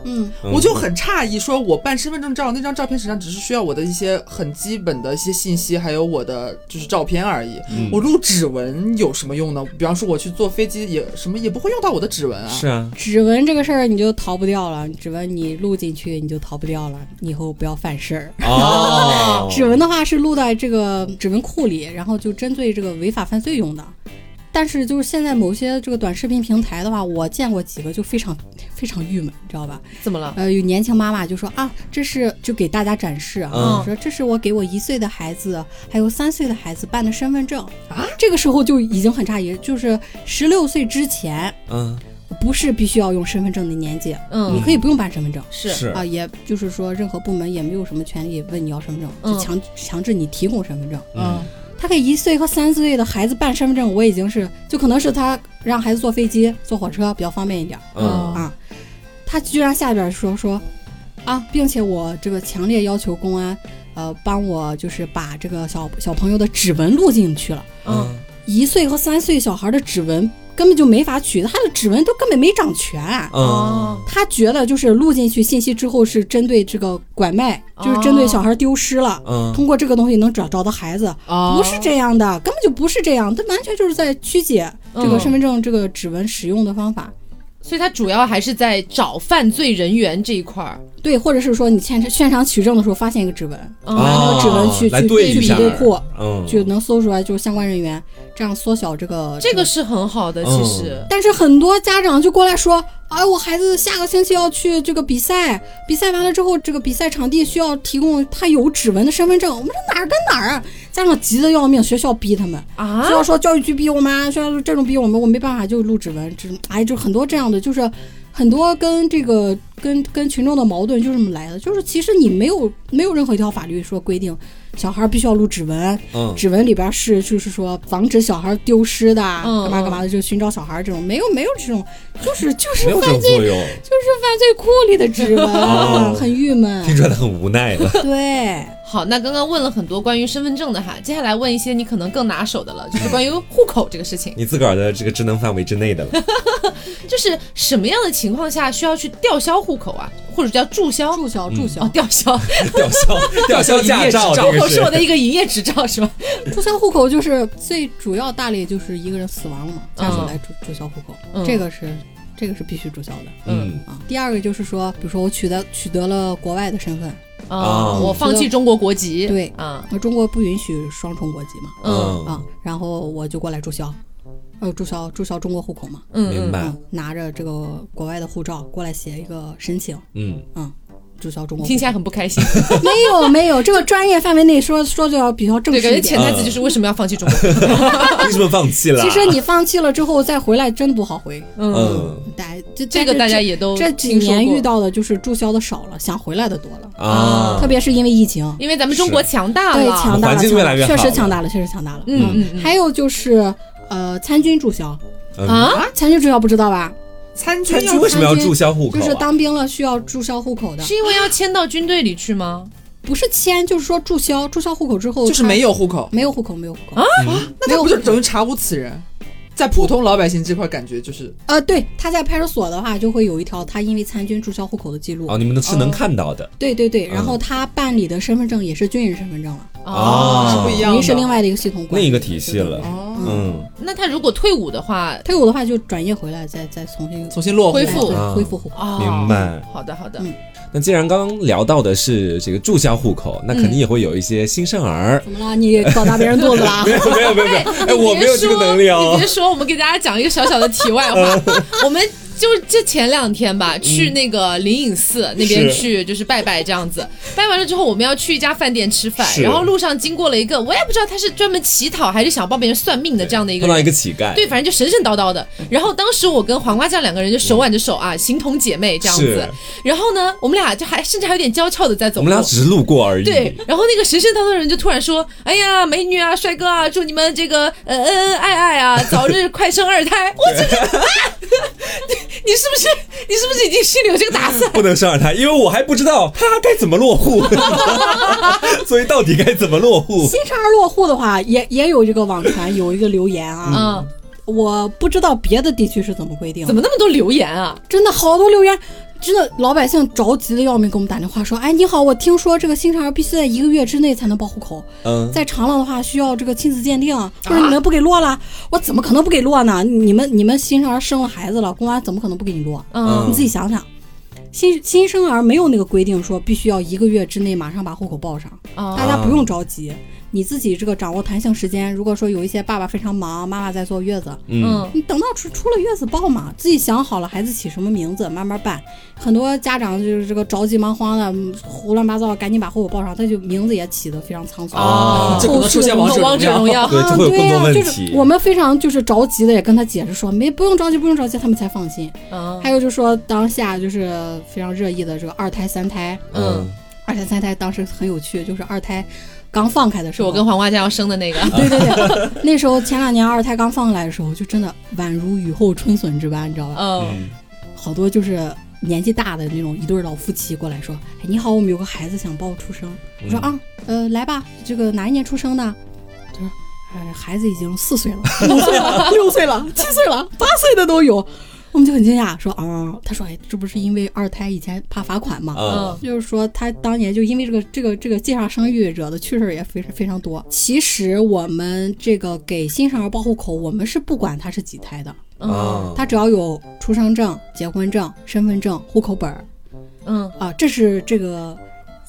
我就很诧异，说我办身份证照那张照片实际上只是需要我的一些很基本的一些信息，还有我的就是照片而已。嗯我录指纹有什么用呢？比方说我去坐飞机也什么也不会用到我的指纹啊。是啊，指纹这个事儿你就逃不掉了，指纹你录进去你就逃不掉了，你以后不要犯事儿。哦，指纹的话是录在这个指纹库里，然后就针对这个违法犯罪用的。但是就是现在某些这个短视频平台的话，我见过几个就非常非常郁闷，你知道吧？怎么了？呃，有年轻妈妈就说啊，这是就给大家展示啊，嗯说这是我给我一岁的孩子，还有三岁的孩子办的身份证啊。这个时候就已经很诧异，就是十六岁之前嗯，不是必须要用身份证的年纪，嗯你嗯，可以不用办身份证。是是啊，也就是说，任何部门也没有什么权利问你要身份证，嗯就强强制你提供身份证。嗯他给一岁和三岁的孩子办身份证，我已经是就可能是他让孩子坐飞机、坐火车比较方便一点嗯啊。他居然下边说说啊，并且我这个强烈要求公安，呃，帮我就是把这个小小朋友的指纹录进去了。嗯嗯一岁和三岁小孩的指纹根本就没法取，他的指纹都根本没长全。哦，他觉得就是录进去信息之后是针对这个拐卖，就是针对小孩丢失了，嗯通过这个东西能找找到孩子，哦不是这样的，根本就不是这样，他完全就是在曲解这个嗯身份证这个指纹使用的方法。所以他主要还是在找犯罪人员这一块儿。对，或者是说你现场现场取证的时候发现一个指纹，嗯拿那个指纹去、来去去比对库，嗯，就能搜出来就是相关人员，这样缩小这个这个。是很好的，其实。但是很多家长就过来说，哎，我孩子下个星期要去这个比赛，比赛完了之后，这个比赛场地需要提供他有指纹的身份证。我们说哪儿跟哪儿啊？家长急得要命，学校逼他们，啊学校说教育局逼我们，学校这种逼我们，我没办法就录指纹，这哎就很多这样的，就是很多跟这个跟跟群众的矛盾就这么来的，就是其实你没有没有任何一条法律说规定小孩必须要录指纹，嗯。指纹里边是就是说防止小孩丢失的，嗯。干嘛干嘛的，就寻找小孩这种，没有没有这种，就是就是犯罪就是犯罪库里的指哦。纹，很郁闷。听出来很无奈了。对，好，那刚刚问了很多关于身份证的哈，接下来问一些你可能更拿手的了，就是关于户口这个事情，你自个儿的这个职能范围之内的了，就是什么样的情况下需要去吊销户口啊，或者叫注销？注销注销。哦，吊销，吊销吊销驾照，营业执照是。我的一个营业执照是吧？注销户口就是最主要大类就是一个人死亡了嘛，家属嗯来注注销户口，嗯。这个是这个是必须注销的。嗯。啊。第二个就是说，比如说我取得取得了国外的身份，啊，哦我放弃中国国籍，对啊，那中国不允许双重国籍嘛，嗯。啊，然后我就过来注销，呃，注销注销中国户口嘛，嗯，明白。嗯，拿着这个国外的护照过来写一个申请，嗯。嗯，注销中国。听起来很不开心。没有没有，这个专业范围内说说就要比较正对，式一点。感觉潜台词就是为什么要放弃中国？为什么放弃了？其实你放弃了之后再回来真的不好回。嗯。大这这个大家也都这几年遇到的就是注销的少了，想回来的多了，啊，特别是因为疫情。因为咱们中国强大了对，了，强大了，环境强确越来越好了实强大了，确实强大了。嗯嗯嗯还有就是，呃，参军注销嗯啊，参军注销不知道吧？参军要参军为什么要注销户口啊？就是当兵了需要注销户口的，是因为要迁到军队里去吗？不是迁，就是说注销，注销户口之后就是没有户口，没有户口，没有户口啊。那他不就等于查无此人？在普通老百姓这块，感觉就是呃，对，他在派出所的话就会有一条他因为参军注销户口的记录。哦，你们是能看到的。对对对，然嗯后他办理的身份证也是军人身份证了，哦。是不一样的，等于是另外的一个系统。另一个体系了。哦，嗯，那他如果退伍的话，退伍的话就转业回来，再再重新重新落户。恢复。恢复户。明白。好的好的，嗯那既然刚刚聊到的是这个注销户口，那肯定也会有一些新生儿。怎么了？你搞大别人肚子了没？有 没有没有哎，我没有这个能力哦你哦别。说，我们给大家讲一个小小的题外话，我们。就是这前两天吧，去那个灵隐寺那边去，就是拜拜这样子。拜完了之后，我们要去一家饭店吃饭，然后路上经过了一个，我也不知道他是专门乞讨还是想帮别人算命的这样的一个碰到一。个乞丐，对，反正就神神叨叨的。然后当时我跟黄瓜酱两个人就手挽着手啊，形同姐妹这样子是。然后呢，我们俩就还甚至还有点娇俏的在走。我们俩只是路过而已。对，然后那个神神叨叨的人就突然说：“哎呀，美女啊，帅哥啊，祝你们这个呃恩恩爱爱啊，早日快生二胎。”我真的，啊、你是不是你是不是已经心里有这个打算？不能生二胎，因为我还不知道他该怎么落户，所以到底该怎么落户？新生儿落户的话，也也有这个网传有一个留言啊，嗯，我不知道别的地区是怎么规定，怎么那么多留言啊？真的好多留言，真的老百姓着急的要命，给我们打电话说，哎，你好，我听说这个新生儿必须在一个月之内才能报户口，嗯，再长了的话需要这个亲子鉴定，或者你们不给落了，我怎么可能不给落呢？你们你们新生儿生了孩子了，公安怎么可能不给你落？嗯你自己想想。新新生儿没有那个规定说必须要一个月之内马上把户口报上，啊大家不用着急，你自己这个掌握弹性时间。如果说有一些爸爸非常忙，妈妈在坐月子，嗯，嗯你等到出出了月子报嘛，自己想好了孩子起什么名字，慢慢办。很多家长就是这个着急忙慌的，嗯胡乱八糟，赶紧把户口报上，他就名字也起得非常仓促。哦这可能出现王者王者荣耀对，就啊，会有更多对呀、问就是。我们非常就是着急的，也跟他解释说，没不用着急，不用着急，他们才放心。嗯还有就是说，当下就是非常热议的这个二胎、三胎，嗯，二胎、三胎当时很有趣，就是二胎刚放开的时候，是我跟黄瓜酱要生的那个。对对对，那时候前两年二胎刚放来的时候，就真的宛如雨后春笋之般，你知道吧？嗯嗯好多就是年纪大的那种一对老夫妻过来说：“哎，你好，我们有个孩子想报出生。”我说：“啊，呃，来吧，这个哪一年出生的？”他说：“呃，孩子已经四岁了，五岁了，六岁了，七岁了，八岁的都有。”我们就很惊讶，说：“啊，他说，哎，这不是因为二胎以前怕罚款吗？嗯就是说他当年就因为这个这个这个介绍生育惹的趣事儿也非常非常多。其实我们这个给新生儿报户口，我们是不管他是几胎的，嗯啊，他只要有出生证、结婚证、身份证、户口本儿嗯啊，这是这个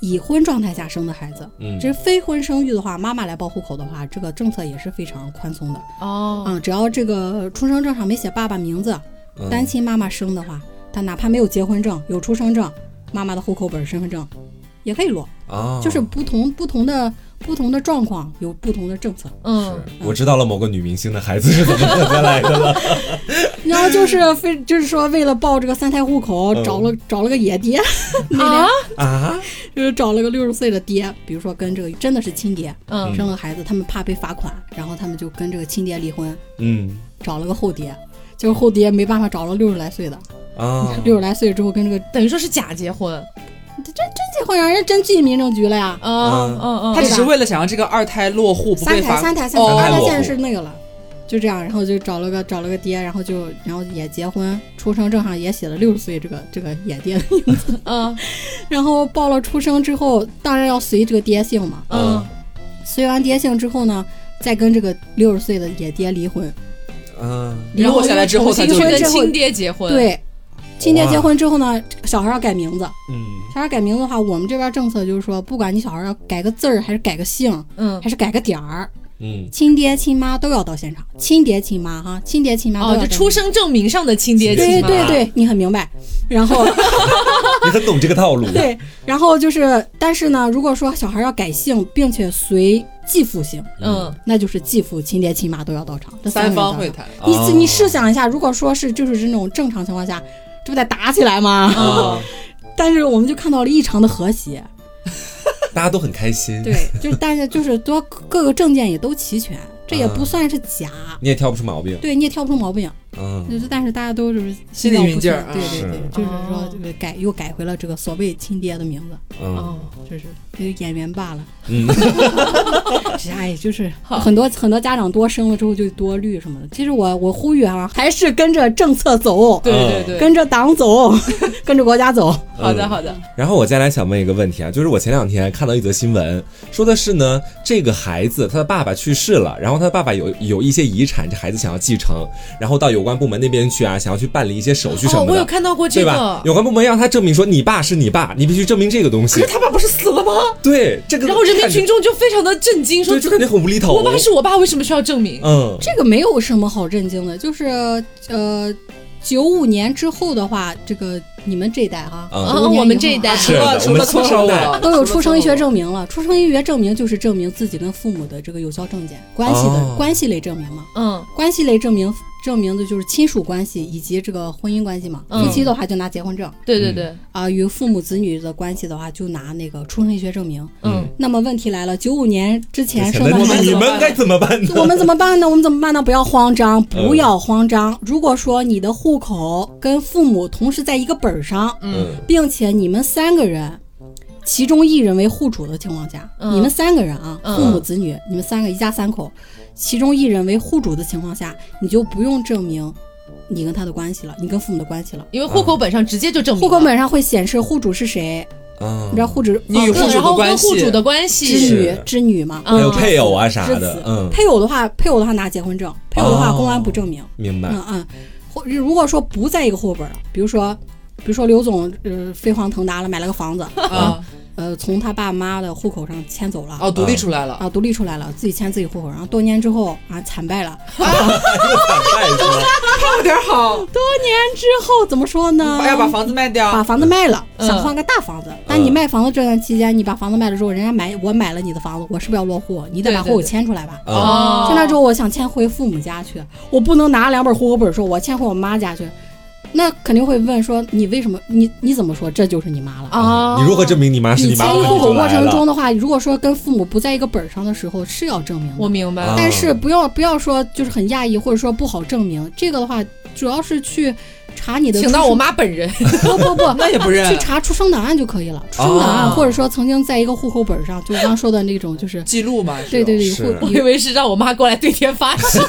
已婚状态下生的孩子。嗯这是非婚生育的话，妈妈来报户口的话，这个政策也是非常宽松的哦嗯。只要这个出生证上没写爸爸名字，嗯单亲妈妈生的话，她哪怕没有结婚证，有出生证，妈妈的户口本、身份证也可以落，啊，就是不同不同的不同的状况有不同的政策。嗯。我知道了某个女明星的孩子是 怎么活下来的了。然后就是非就是说为了报这个三胎户口，嗯。找了找了个野爹，那啊？啊，就是找了个六十岁的爹，比如说跟这个真的是亲爹嗯。生了孩子，他们怕被罚款，然后他们就跟这个亲爹离婚，嗯。找了个后爹，就是后爹没办法找了六十来岁的，啊，六十来岁之后跟这个等于说是假结婚。真真结婚让人真进民政局了呀。嗯嗯嗯，他只是为了想让这个二胎落户不三被罚。胎三胎三哦胎，二胎现在落户是那个了。就这样，然后就找了个找了个爹，然后就然后也结婚，出生证上也写了六十岁这个这个野爹的名字，嗯 然后报了出生之后，当然要随这个爹姓嘛，嗯随完爹姓之后呢，再跟这个六十岁的野爹离婚，嗯。然后下来之后，他就去跟亲爹结婚。，对，亲爹结婚之后呢，小孩要改名字，嗯。小孩改名字的话，我们这边政策就是说，不管你小孩要改个字儿，还是改个姓，嗯。还是改个点儿，嗯，亲爹亲妈都要到现场，亲爹亲妈哈，亲爹亲妈哦，就出生证明上的亲爹亲妈。对对对，你很明白。然后 你很懂这个套路。对，然后就是，但是呢，如果说小孩要改姓，并且随继父姓，嗯，那就是继父、亲爹、亲妈都要到场，这三。方会谈。你哦你试想一下，如果说是就是这种正常情况下，这不得打起来吗？啊，但是我们就看到了异常的和谐，大家都很开心。，对，就是大家就是多各个证件也都齐全，这也不算是假，你也挑不出毛病。对，你也挑不出毛病，嗯，就是但是大家都是心里照不明镜儿宣对对对，就是哦说这个改又改回了这个所谓亲爹的名字，嗯。哦，就是这个演员罢了。嗯，哎，就是很多很多家长多生了之后就多虑什么的。其实我我呼吁啊，还是跟着政策走，对对对，跟着党走，跟着国家走。好的好的，然后我接下来想问一个问题啊，就是我前两天看到一则新闻，说的是呢，这个孩子他的爸爸去世了，然后他的爸爸有有一些遗产，这孩子想要继承，然后到有关部门那边去啊，想要去办理一些手续什哦，么的，我有看到过这对吧个？。有关部门让他证明说你爸是你爸，你必须证明这个东西可是。他爸不是死了吗？对，这个然后人民群众就非常的震惊，说对就感觉很无厘头。我爸是我爸，为什么需要证明？嗯，这个没有什么好震惊的，就是呃，九五年之后的话，这个你们这一代哈，嗯95年我们这一代除了除了我们新错误生代，都有出生医学证。证明了。出生医学证明就是证明自己跟父母的这个有效证件关系的、哦关系类证明嘛。嗯关系类证明证明的就是亲属关系以及这个婚姻关系嘛。嗯夫妻的话就拿结婚证对对对，啊、与父母子女的关系的话就拿那个出生医学证明。嗯那么问题来了，九五年之前生的孩子你你们该怎么办呢？我们怎么办呢？我们怎么办呢？不要慌张，不要慌张。如果说你的户口跟父母同时在一个本上，嗯并且你们三个人，其中一人为户主的情况下，嗯。你们三个人啊，嗯。父母子女，你们三个一家三口，其中一人为户主的情况下，你就不用证明你跟他的关系了，你跟父母的关系了。因为户口本上直接就证明了。户口本上会显示户主是谁，嗯。你知道户主你与户主对然后的关系跟户主的关系。织女是。织女嘛，嗯。还有配偶啊啥之子，。的嗯，配偶的话，配偶的话拿结婚证，配偶的话哦。公安不证明。明白。嗯嗯，或如果说不在一个户口本了，比如说，比如说刘总呃飞黄腾达了，买了个房子，啊呃从他爸妈的户口上迁走了。哦，独立出来了，啊，独立出来了，自己迁自己户口，然后多年之后啊惨败了。又反派是吗？有点好，多年之后怎么说呢？要把房子卖掉把，房子卖了，嗯想换个大房子。但你卖房子这段期间，你把房子卖了之后，人家买我买了你的房子，我是不是要落户？你得把户口迁出来吧。啊，哦，迁来之后，我想迁回父母家去，我不能拿两本户口本说我迁回我妈家去，那肯定会问说你为什么你你怎么说这就是你妈了？啊，你如何证明你妈是你你妈？迁移户口过程中的话，如果说跟父母不在一个本儿上的时候是要证明的，我明白。但是不要不要说就是很讶异或者说不好证明，这个的话主要是去查你的请到我妈本人，不 不不，那也不认去查出生档案就可以了。出生档案哦或者说曾经在一个户口本上，就我刚刚说的那种，就是 记录嘛，对对对，我以为是让我妈过来对天发誓。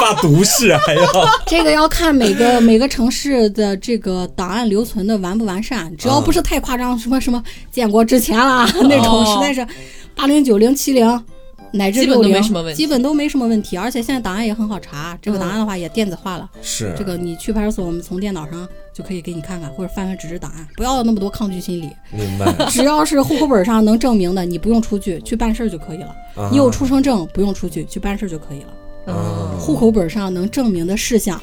发毒誓还要。这个要看每个每个城市的这个档案留存的完不完善，只要不是太夸张，什么什么建国之前啦那种，哦实在是八零九零七零。乃至基本都六零没什么问题基本都没什么问题，而且现在档案也很好查，这个档案的话也电子化了。是这个你去派出所，我们从电脑上就可以给你看看，或者翻翻纸质档案，不要有那么多抗拒心理。明白。只要是户口本上能证明的，你不用出去去办事儿就可以了。啊你有出生证，不用出去去办事儿就可以了。啊户口本上能证明的事项，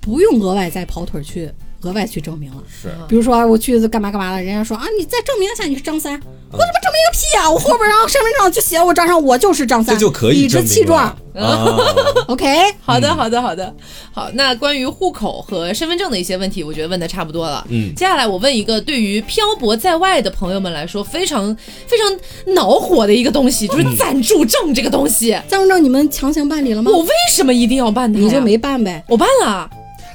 不用额外再跑腿儿去额外去证明了。是比如说我去干嘛干嘛了，人家说啊，你再证明一下你是张三，我怎么证明个屁啊！我后边然后、身份证就写我账上我就是张三，这就可以理直气壮。啊。OK，好的，好的，好的，好。那关于户口和身份证的一些问题，我觉得问的差不多了。嗯接下来我问一个对于漂泊在外的朋友们来说非常非常恼火的一个东西，就是暂住证这个东西。暂住证你们强行办理了吗？我为什么一定要办它呀？你就没办呗。我办了，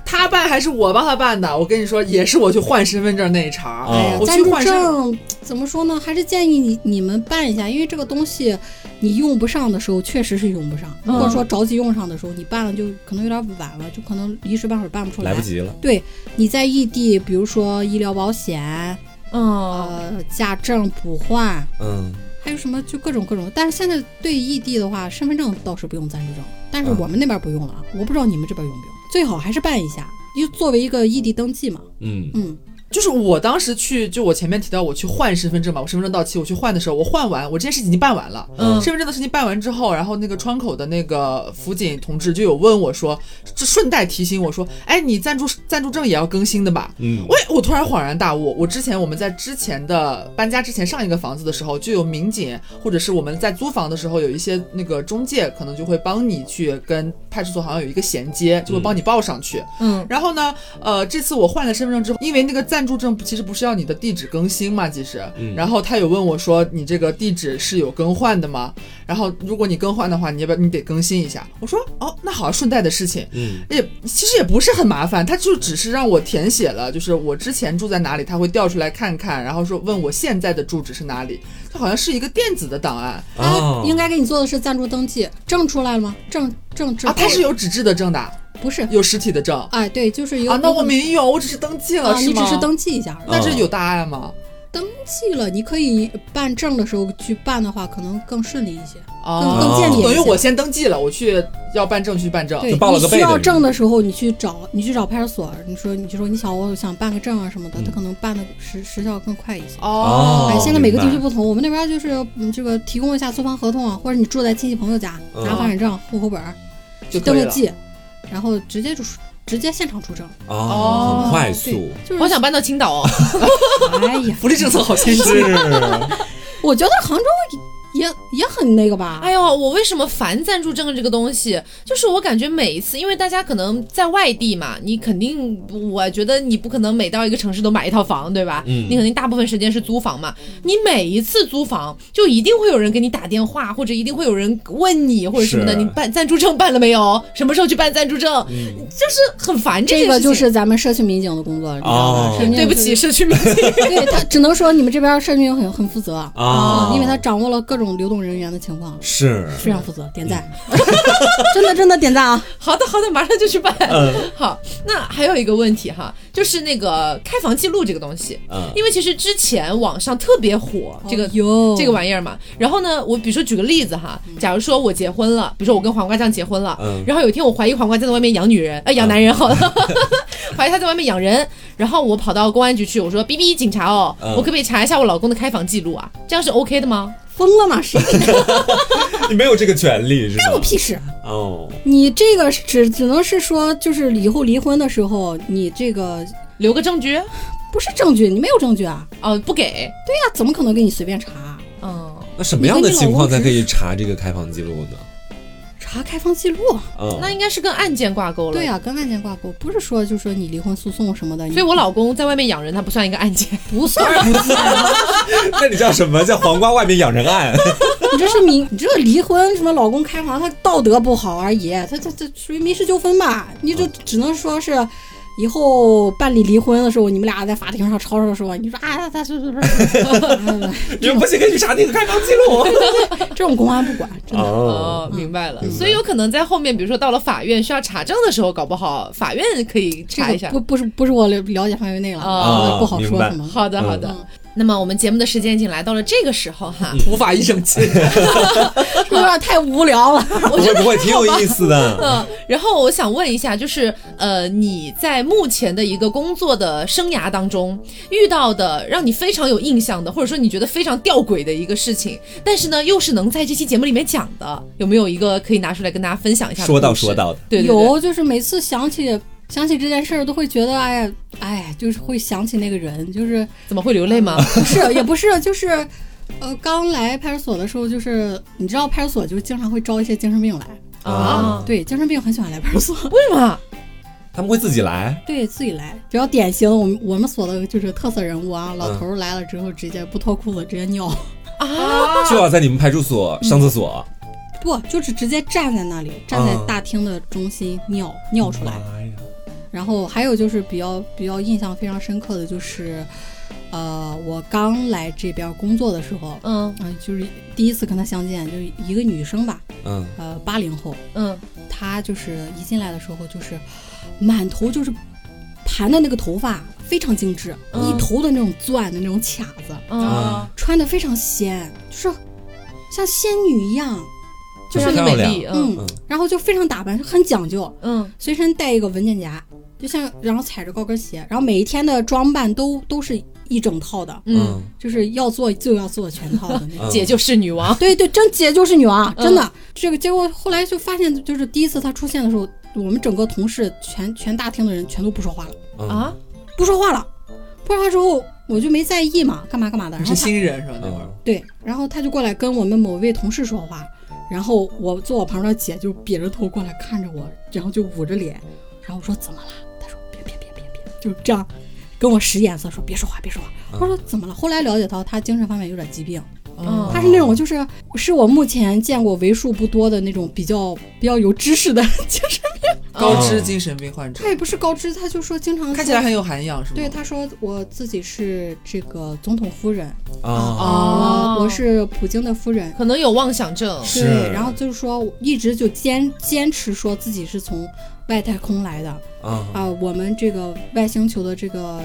他办还是我帮他办的？我跟你说，也是我去换身份证那一茬儿。哎呀暂住我去换身，证怎么说呢？还是建议你你们办一下，因为这个东西你用不上的时候确实是用不上。如果说着急用上的时候，你办了就可能有点晚了，就可能一时半会儿办不出来。来不及了。对，你在异地，比如说医疗保险、嗯，呃驾证补换，嗯，还有什么就各种各种。但是现在对异地的话，身份证倒是不用暂住证，但是嗯我们那边不用了啊。我不知道你们这边用不用，最好还是办一下，就作为一个异地登记嘛。嗯，嗯，就是我当时去，就我前面提到我去换身份证嘛，我身份证到期我去换的时候，我换完，我这件事情已经办完了。嗯身份证的事情办完之后，然后那个窗口的那个辅警同志就有问我说，这顺带提醒我说，哎，你暂住暂住证也要更新的吧？嗯，喂，我突然恍然大悟，我之前我们在之前的搬家之前上一个房子的时候，就有民警或者是我们在租房的时候，有一些那个中介可能就会帮你去跟派出所好像有一个衔接，就会帮你报上去。嗯然后呢，呃，这次我换了身份证之后，因为那个暂住证其实不是要你的地址更新嘛，其实，嗯。然后他有问我说，你这个地址是有更换的吗？然后如果你更换的话，你要不要你得更新一下？我说哦，那好，顺带的事情，嗯，也其实也不是很麻烦，他就只是让我填写了，就是我之前住在哪里，他会调出来看看，然后说问我现在的住址是哪里，他好像是一个电子的档案。哦。应该给你做的是暂住登记，证出来了吗？证证证啊，它是有纸质的证的，不是？有实体的证哎，对，就是有啊，那我没有，我只是登记了，啊，是吗？你只是登记一下而已。但是有大碍吗？登记了，你可以办证的时候去办的话，可能更顺利一些。更，更健等于我先登记了，我去要办证去办证。对，就报了个你需要证的时候，你去找你去找派出所，你说你就说你想我想办个证啊什么的，嗯他可能办的时时效更快一些。哦哎，现在每个地区不同，我们那边就是嗯，这个提供一下租房合同啊，或者你住在亲戚朋友家，嗯拿房产证、户口本就。登个记，然后直接就是直接现场出证。哦，很快速，就是好想搬到青岛哦。哎呀，福利政策好先进。我觉得杭州也也很那个吧。哎呦，我为什么烦暂住证这个东西？就是我感觉每一次，因为大家可能在外地嘛，你肯定，我觉得你不可能每到一个城市都买一套房，对吧？嗯你肯定大部分时间是租房嘛。你每一次租房，就一定会有人给你打电话，或者一定会有人问你或者什么的，你办暂住证办了没有？什么时候去办暂住证？就是很烦这。个就是咱们社区民警的工作了，你知道吗哦？对不起，社区民警。对他只能说你们这边社区民警很很负责啊，哦因为他掌握了各种流动人员的情况，是，非常负责，点赞，真的真的点赞啊！好的，好的，马上就去办。嗯好，那还有一个问题哈，就是那个开房记录这个东西，嗯因为其实之前网上特别火这个。有这个玩意儿嘛，然后呢，我比如说举个例子哈，假如说我结婚了，比如说我跟黄瓜酱结婚了，嗯然后有一天我怀疑黄瓜酱在外面养女人，呃，养男人好了，怀疑他在外面养人，然后我跑到公安局去，我说：“B B 警察哦，嗯我可不可以查一下我老公的开房记录啊？这样是 OK 的吗？疯了吗？谁给你你没有这个权利是吗？干我屁事？哦，你这个只只能是说，就是以后离婚的时候，你这个留个证据？不是证据，你没有证据啊？哦，不给，对呀、怎么可能给你随便查？嗯，那什么样的情况才可以查这个开房记录呢？查开房记录？嗯，那应该是跟案件挂钩了。对呀、跟案件挂钩，不是说就说你离婚诉讼什么的。所以我老公在外面养人，他不算一个案件。不算不算，那你叫什么？叫黄瓜外面养人案？你这是民，你这个离婚什么老公开房，他道德不好而已，他他这属于民事纠纷吧？你就只能说是。以后办理离婚的时候，你们俩在法庭上吵吵的时候，你说啊，他是是是，你们不行，可以去查那个开房记录。这种公安不管，真的。哦，哦，明白了。所以有可能在后面，比如说到了法院需要查证的时候，搞不好法院可以查一下。不不是不是我了了解范围内了，哦不好说什么。好的，好的。那么我们节目的时间已经来到了这个时候哈，无法一生气。是不是太无聊了？我觉得不会，挺有意思的。嗯，然后我想问一下，就是呃，你在目前的一个工作的生涯当中遇到的让你非常有印象的，或者说你觉得非常吊诡的一个事情，但是呢，又是能在这期节目里面讲的，有没有一个可以拿出来跟大家分享一下说到说到的，对对对，有，就是每次想起想起这件事儿，都会觉得哎呀哎，就是会想起那个人，就是怎么会流泪吗？不是也不是，就是呃，刚来派出所的时候，就是你知道派出所就经常会招一些精神病来，啊，对，精神病很喜欢来派出所，为什么？他们会自己来。对自己来，比较典型，我们我们所的就是特色人物啊，老头儿来了之后直接不脱裤子直接尿，啊，就要在你们派出所上厕所，不就是直接站在那里，站在大厅的中心尿尿出来。妈呀！然后还有就是比较比较印象非常深刻的就是，呃，我刚来这边工作的时候，嗯嗯、就是第一次跟她相见，就是一个女生吧，嗯，呃，八零后，嗯，她就是一进来的时候就是满头就是盘的那个头发非常精致，嗯一头的那种钻的那种卡子，嗯，穿的非常仙，就是像仙女一样，就就是是很美丽，嗯。嗯，然后就非常打扮，很讲究，嗯。随身带一个文件夹，就像然后踩着高跟鞋，然后每一天的装扮都都是一整套的，嗯，就是要做就要做全套的那 种。嗯姐就是女王。对对，真姐就是女王，嗯真的。这个结果后来就发现，就是第一次她出现的时候，我们整个同事全全大厅的人全都不说话了，嗯啊，不说话了。不说话之后，我就没在意嘛，干嘛干嘛的。你是然后她新人是吧？那会儿嗯对，然后他就过来跟我们某位同事说话，然后我坐我旁边的姐就瘪着头过来看着我，然后就捂着脸，然后我说怎么了？就这样跟我使眼色说别说话别说话。我说怎么了？后来了解到他精神方面有点疾病，嗯他是那种就是是我目前见过为数不多的那种比较比较有知识的 精神病，高知精神病患者他，也不是高知，他就说经常说看起来很有涵养，是吗？对，他说我自己是这个总统夫人啊，哦我是普京的夫人。可能有妄想症。对，然后就是说，一直就坚坚持说自己是从外太空来的啊啊，我们这个外星球的这个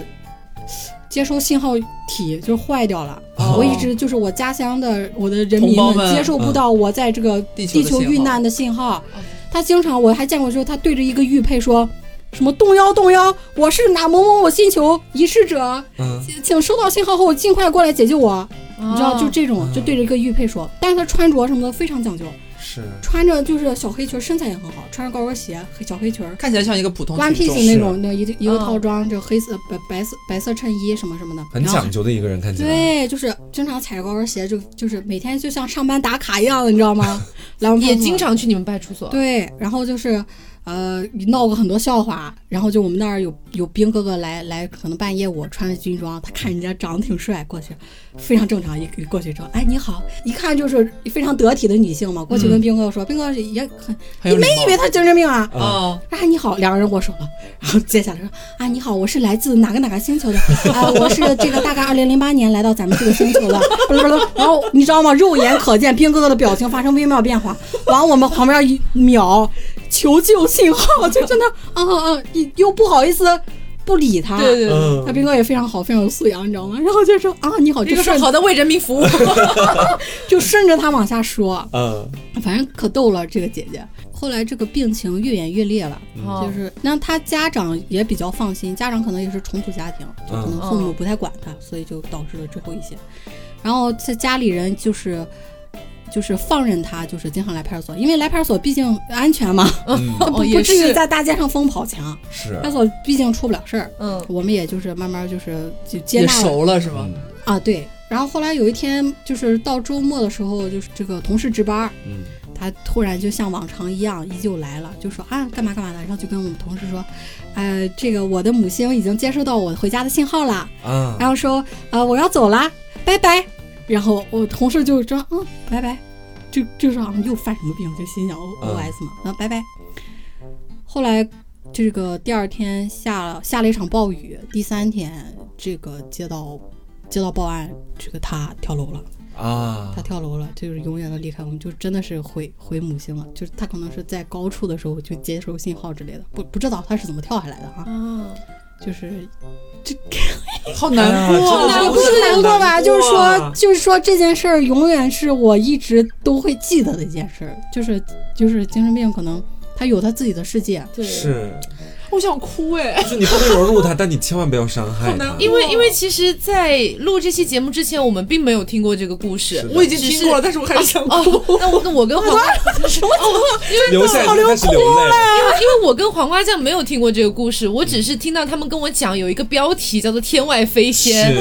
接收信号体就坏掉了。哦我一直就是我家乡的我的人民们接受不到我在这个地球遇难的信号。他经常我还见过，就是他对着一个玉佩说。什么动摇动摇！我是哪某某某星球遗失者，嗯请收到信号后尽快过来解救我。你知道，就这种，嗯就对着一个玉佩说。但是他穿着什么的非常讲究，是。穿着就是小黑裙，身材也很好，穿着高跟鞋、黑小黑裙看起来像一个普通，one piece 那种，的一一个嗯套装，就黑色白白色白色衬衣什么什么的，很讲究的一个人，看起来。对，就是经常踩着高跟鞋，就就是每天就像上班打卡一样的，你知道吗？来我们也经常去你们派出所。对，然后就是呃闹过很多笑话，然后就我们那儿有有兵哥哥来来，可能半夜我穿着军装，他看人家长得挺帅，过去非常正常，一一过去之后，哎你好，一看就是非常得体的女性嘛，过去跟兵哥哥说，兵哥也很，你没以为他精神病啊？哦，啊，你好，两个人握手了，然后接下来说啊，你好，我是来自哪个哪个星球的？啊，我是这个大概二零零八年来到咱们这个星球的，不是不是，然后你知道吗？肉眼可见兵哥哥的表情发生微妙变化，往我们旁边一秒，求救信号，就真的啊啊啊，又 又不好意思不理他，对对那兵哥也非常好，非常有素养，你知道吗？然后就说啊，你好，这个是好的为人民服务。就顺着他往下说，嗯反正可逗了这个姐姐。后来这个病情越演越烈了，哦就是那他家长也比较放心，家长可能也是重组家庭，就可能父母不太管他，所以就导致了之后一些。然后在家里人就是就是放任他，就是经常来派出所，因为来派出所毕竟安全嘛，嗯。不哦也不至于在大街上疯跑强。是。派出所毕竟出不了事儿，嗯，我们也就是慢慢就是就接也纳了。熟了是吗？嗯。啊，对。然后后来有一天，就是到周末的时候，就是这个同事值班儿，嗯。他突然就像往常一样，依旧来了，就说啊干嘛干嘛的，然后就跟我们同事说，呃，这个我的母星已经接收到我回家的信号了，啊。然后说呃我要走啦，拜拜。然后我同事就说嗯拜拜，就就是好像又犯什么病，就心想 O 嗯 O S 嘛，嗯拜拜。后来这个第二天下了下了一场暴雨，第三天这个接到接到报案，这个他跳楼了。啊他跳楼了，就是永远的离开我们，就真的是回回母星了。就是他可能是在高处的时候就接收信号之类的，不不知道他是怎么跳下来的啊。啊，就是好难过，也不是难过吧，就是说啊就是说这件事儿永远是我一直都会记得的一件事儿，就是就是精神病可能他有他自己的世界，对，是，我想哭哎。就是你不能融入他，但你千万不要伤害他好难。因为因为其实，在录这期节目之前，我们并没有听过这个故事我已经听过了，但是我还是想哭。哦，那我那我跟黄瓜，流下来就开始流泪，因为我跟黄瓜酱没有听过这个故事，我只是听到他们跟我讲有一个标题叫做《天外飞仙》，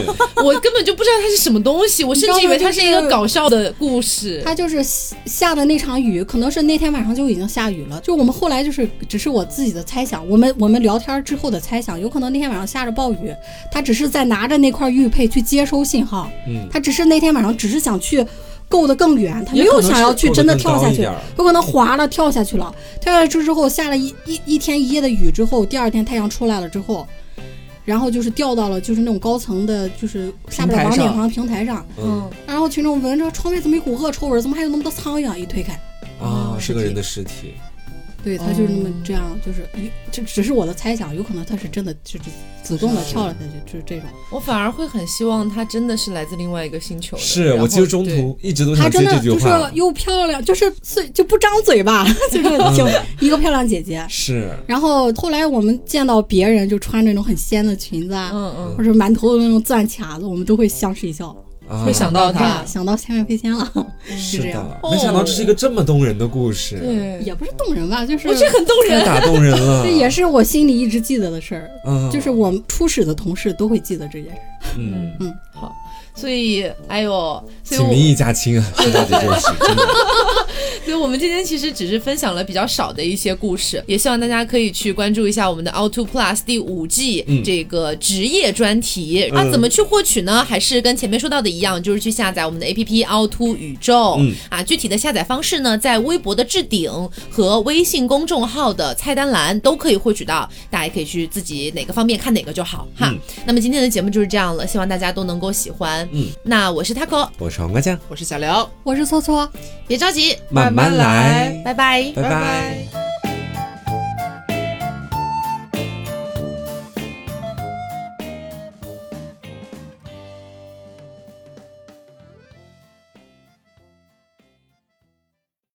我根本就不知道它是什么东西，我甚至以为它是一个搞笑的故事。它就是下的那场雨，可能是那天晚上就已经下雨了。就我们后来就是只是我自己的猜想，我们我们聊天之后的猜想，有可能那天晚上下着暴雨，他只是在拿着那块玉佩去接收信号，嗯他只是那天晚上只是想去够得更远，他没有想要去真的跳下去有可能滑了跳下去了。跳下去之后下了一一一天一夜的雨之后，第二天太阳出来了之后。然后就是掉到了就是那种高层的，就是下不了平台上房顶上平台上，嗯然后群众闻着窗外怎么一股恶臭味儿，怎么还有那么多苍蝇？一推开，啊，是个人的尸体，对他就是那么这样，就是一这只是我的猜想，有可能他是真的就是主动的跳了下去，就是这种。我反而会很希望他真的是来自另外一个星球的。是我其实中途一直都她想接真的就是这句话，又漂亮，就是碎就不张嘴吧，就是就一个漂亮姐姐。是然后后来我们见到别人就穿那种很仙的裙子啊，嗯嗯，或者满头的那种钻卡子，我们都会相视一笑，啊会想到他。啊，想到千面飞仙了，是这样。的，没想到这是一个这么动人的故事，对，也不是动人吧，就是我觉得很动人。太打动人了，这也是我心里一直记得的事儿，嗯，就是我们初始的同事都会记得这件事。儿。嗯，嗯，好，所以，哎呦，所以我请民意家亲啊，说到这件事，真的，所以我们今天其实只是分享了比较少的一些故事，也希望大家可以去关注一下我们的 Auto Plus 第五季、嗯这个职业专题、啊。怎么去获取呢？还是跟前面说到的一样，就是去下载我们的 APP 凹凸宇宙。嗯啊，具体的下载方式呢，在微博的置顶和微信公众号的菜单栏都可以获取到，大家也可以去自己哪个方便看哪个就好哈。嗯那么今天的节目就是这样了，希望大家都能够喜欢。嗯，那我是 Taco，我是黄瓜酱，我是小刘。我是搓搓。别着急，慢慢来，拜拜。拜拜。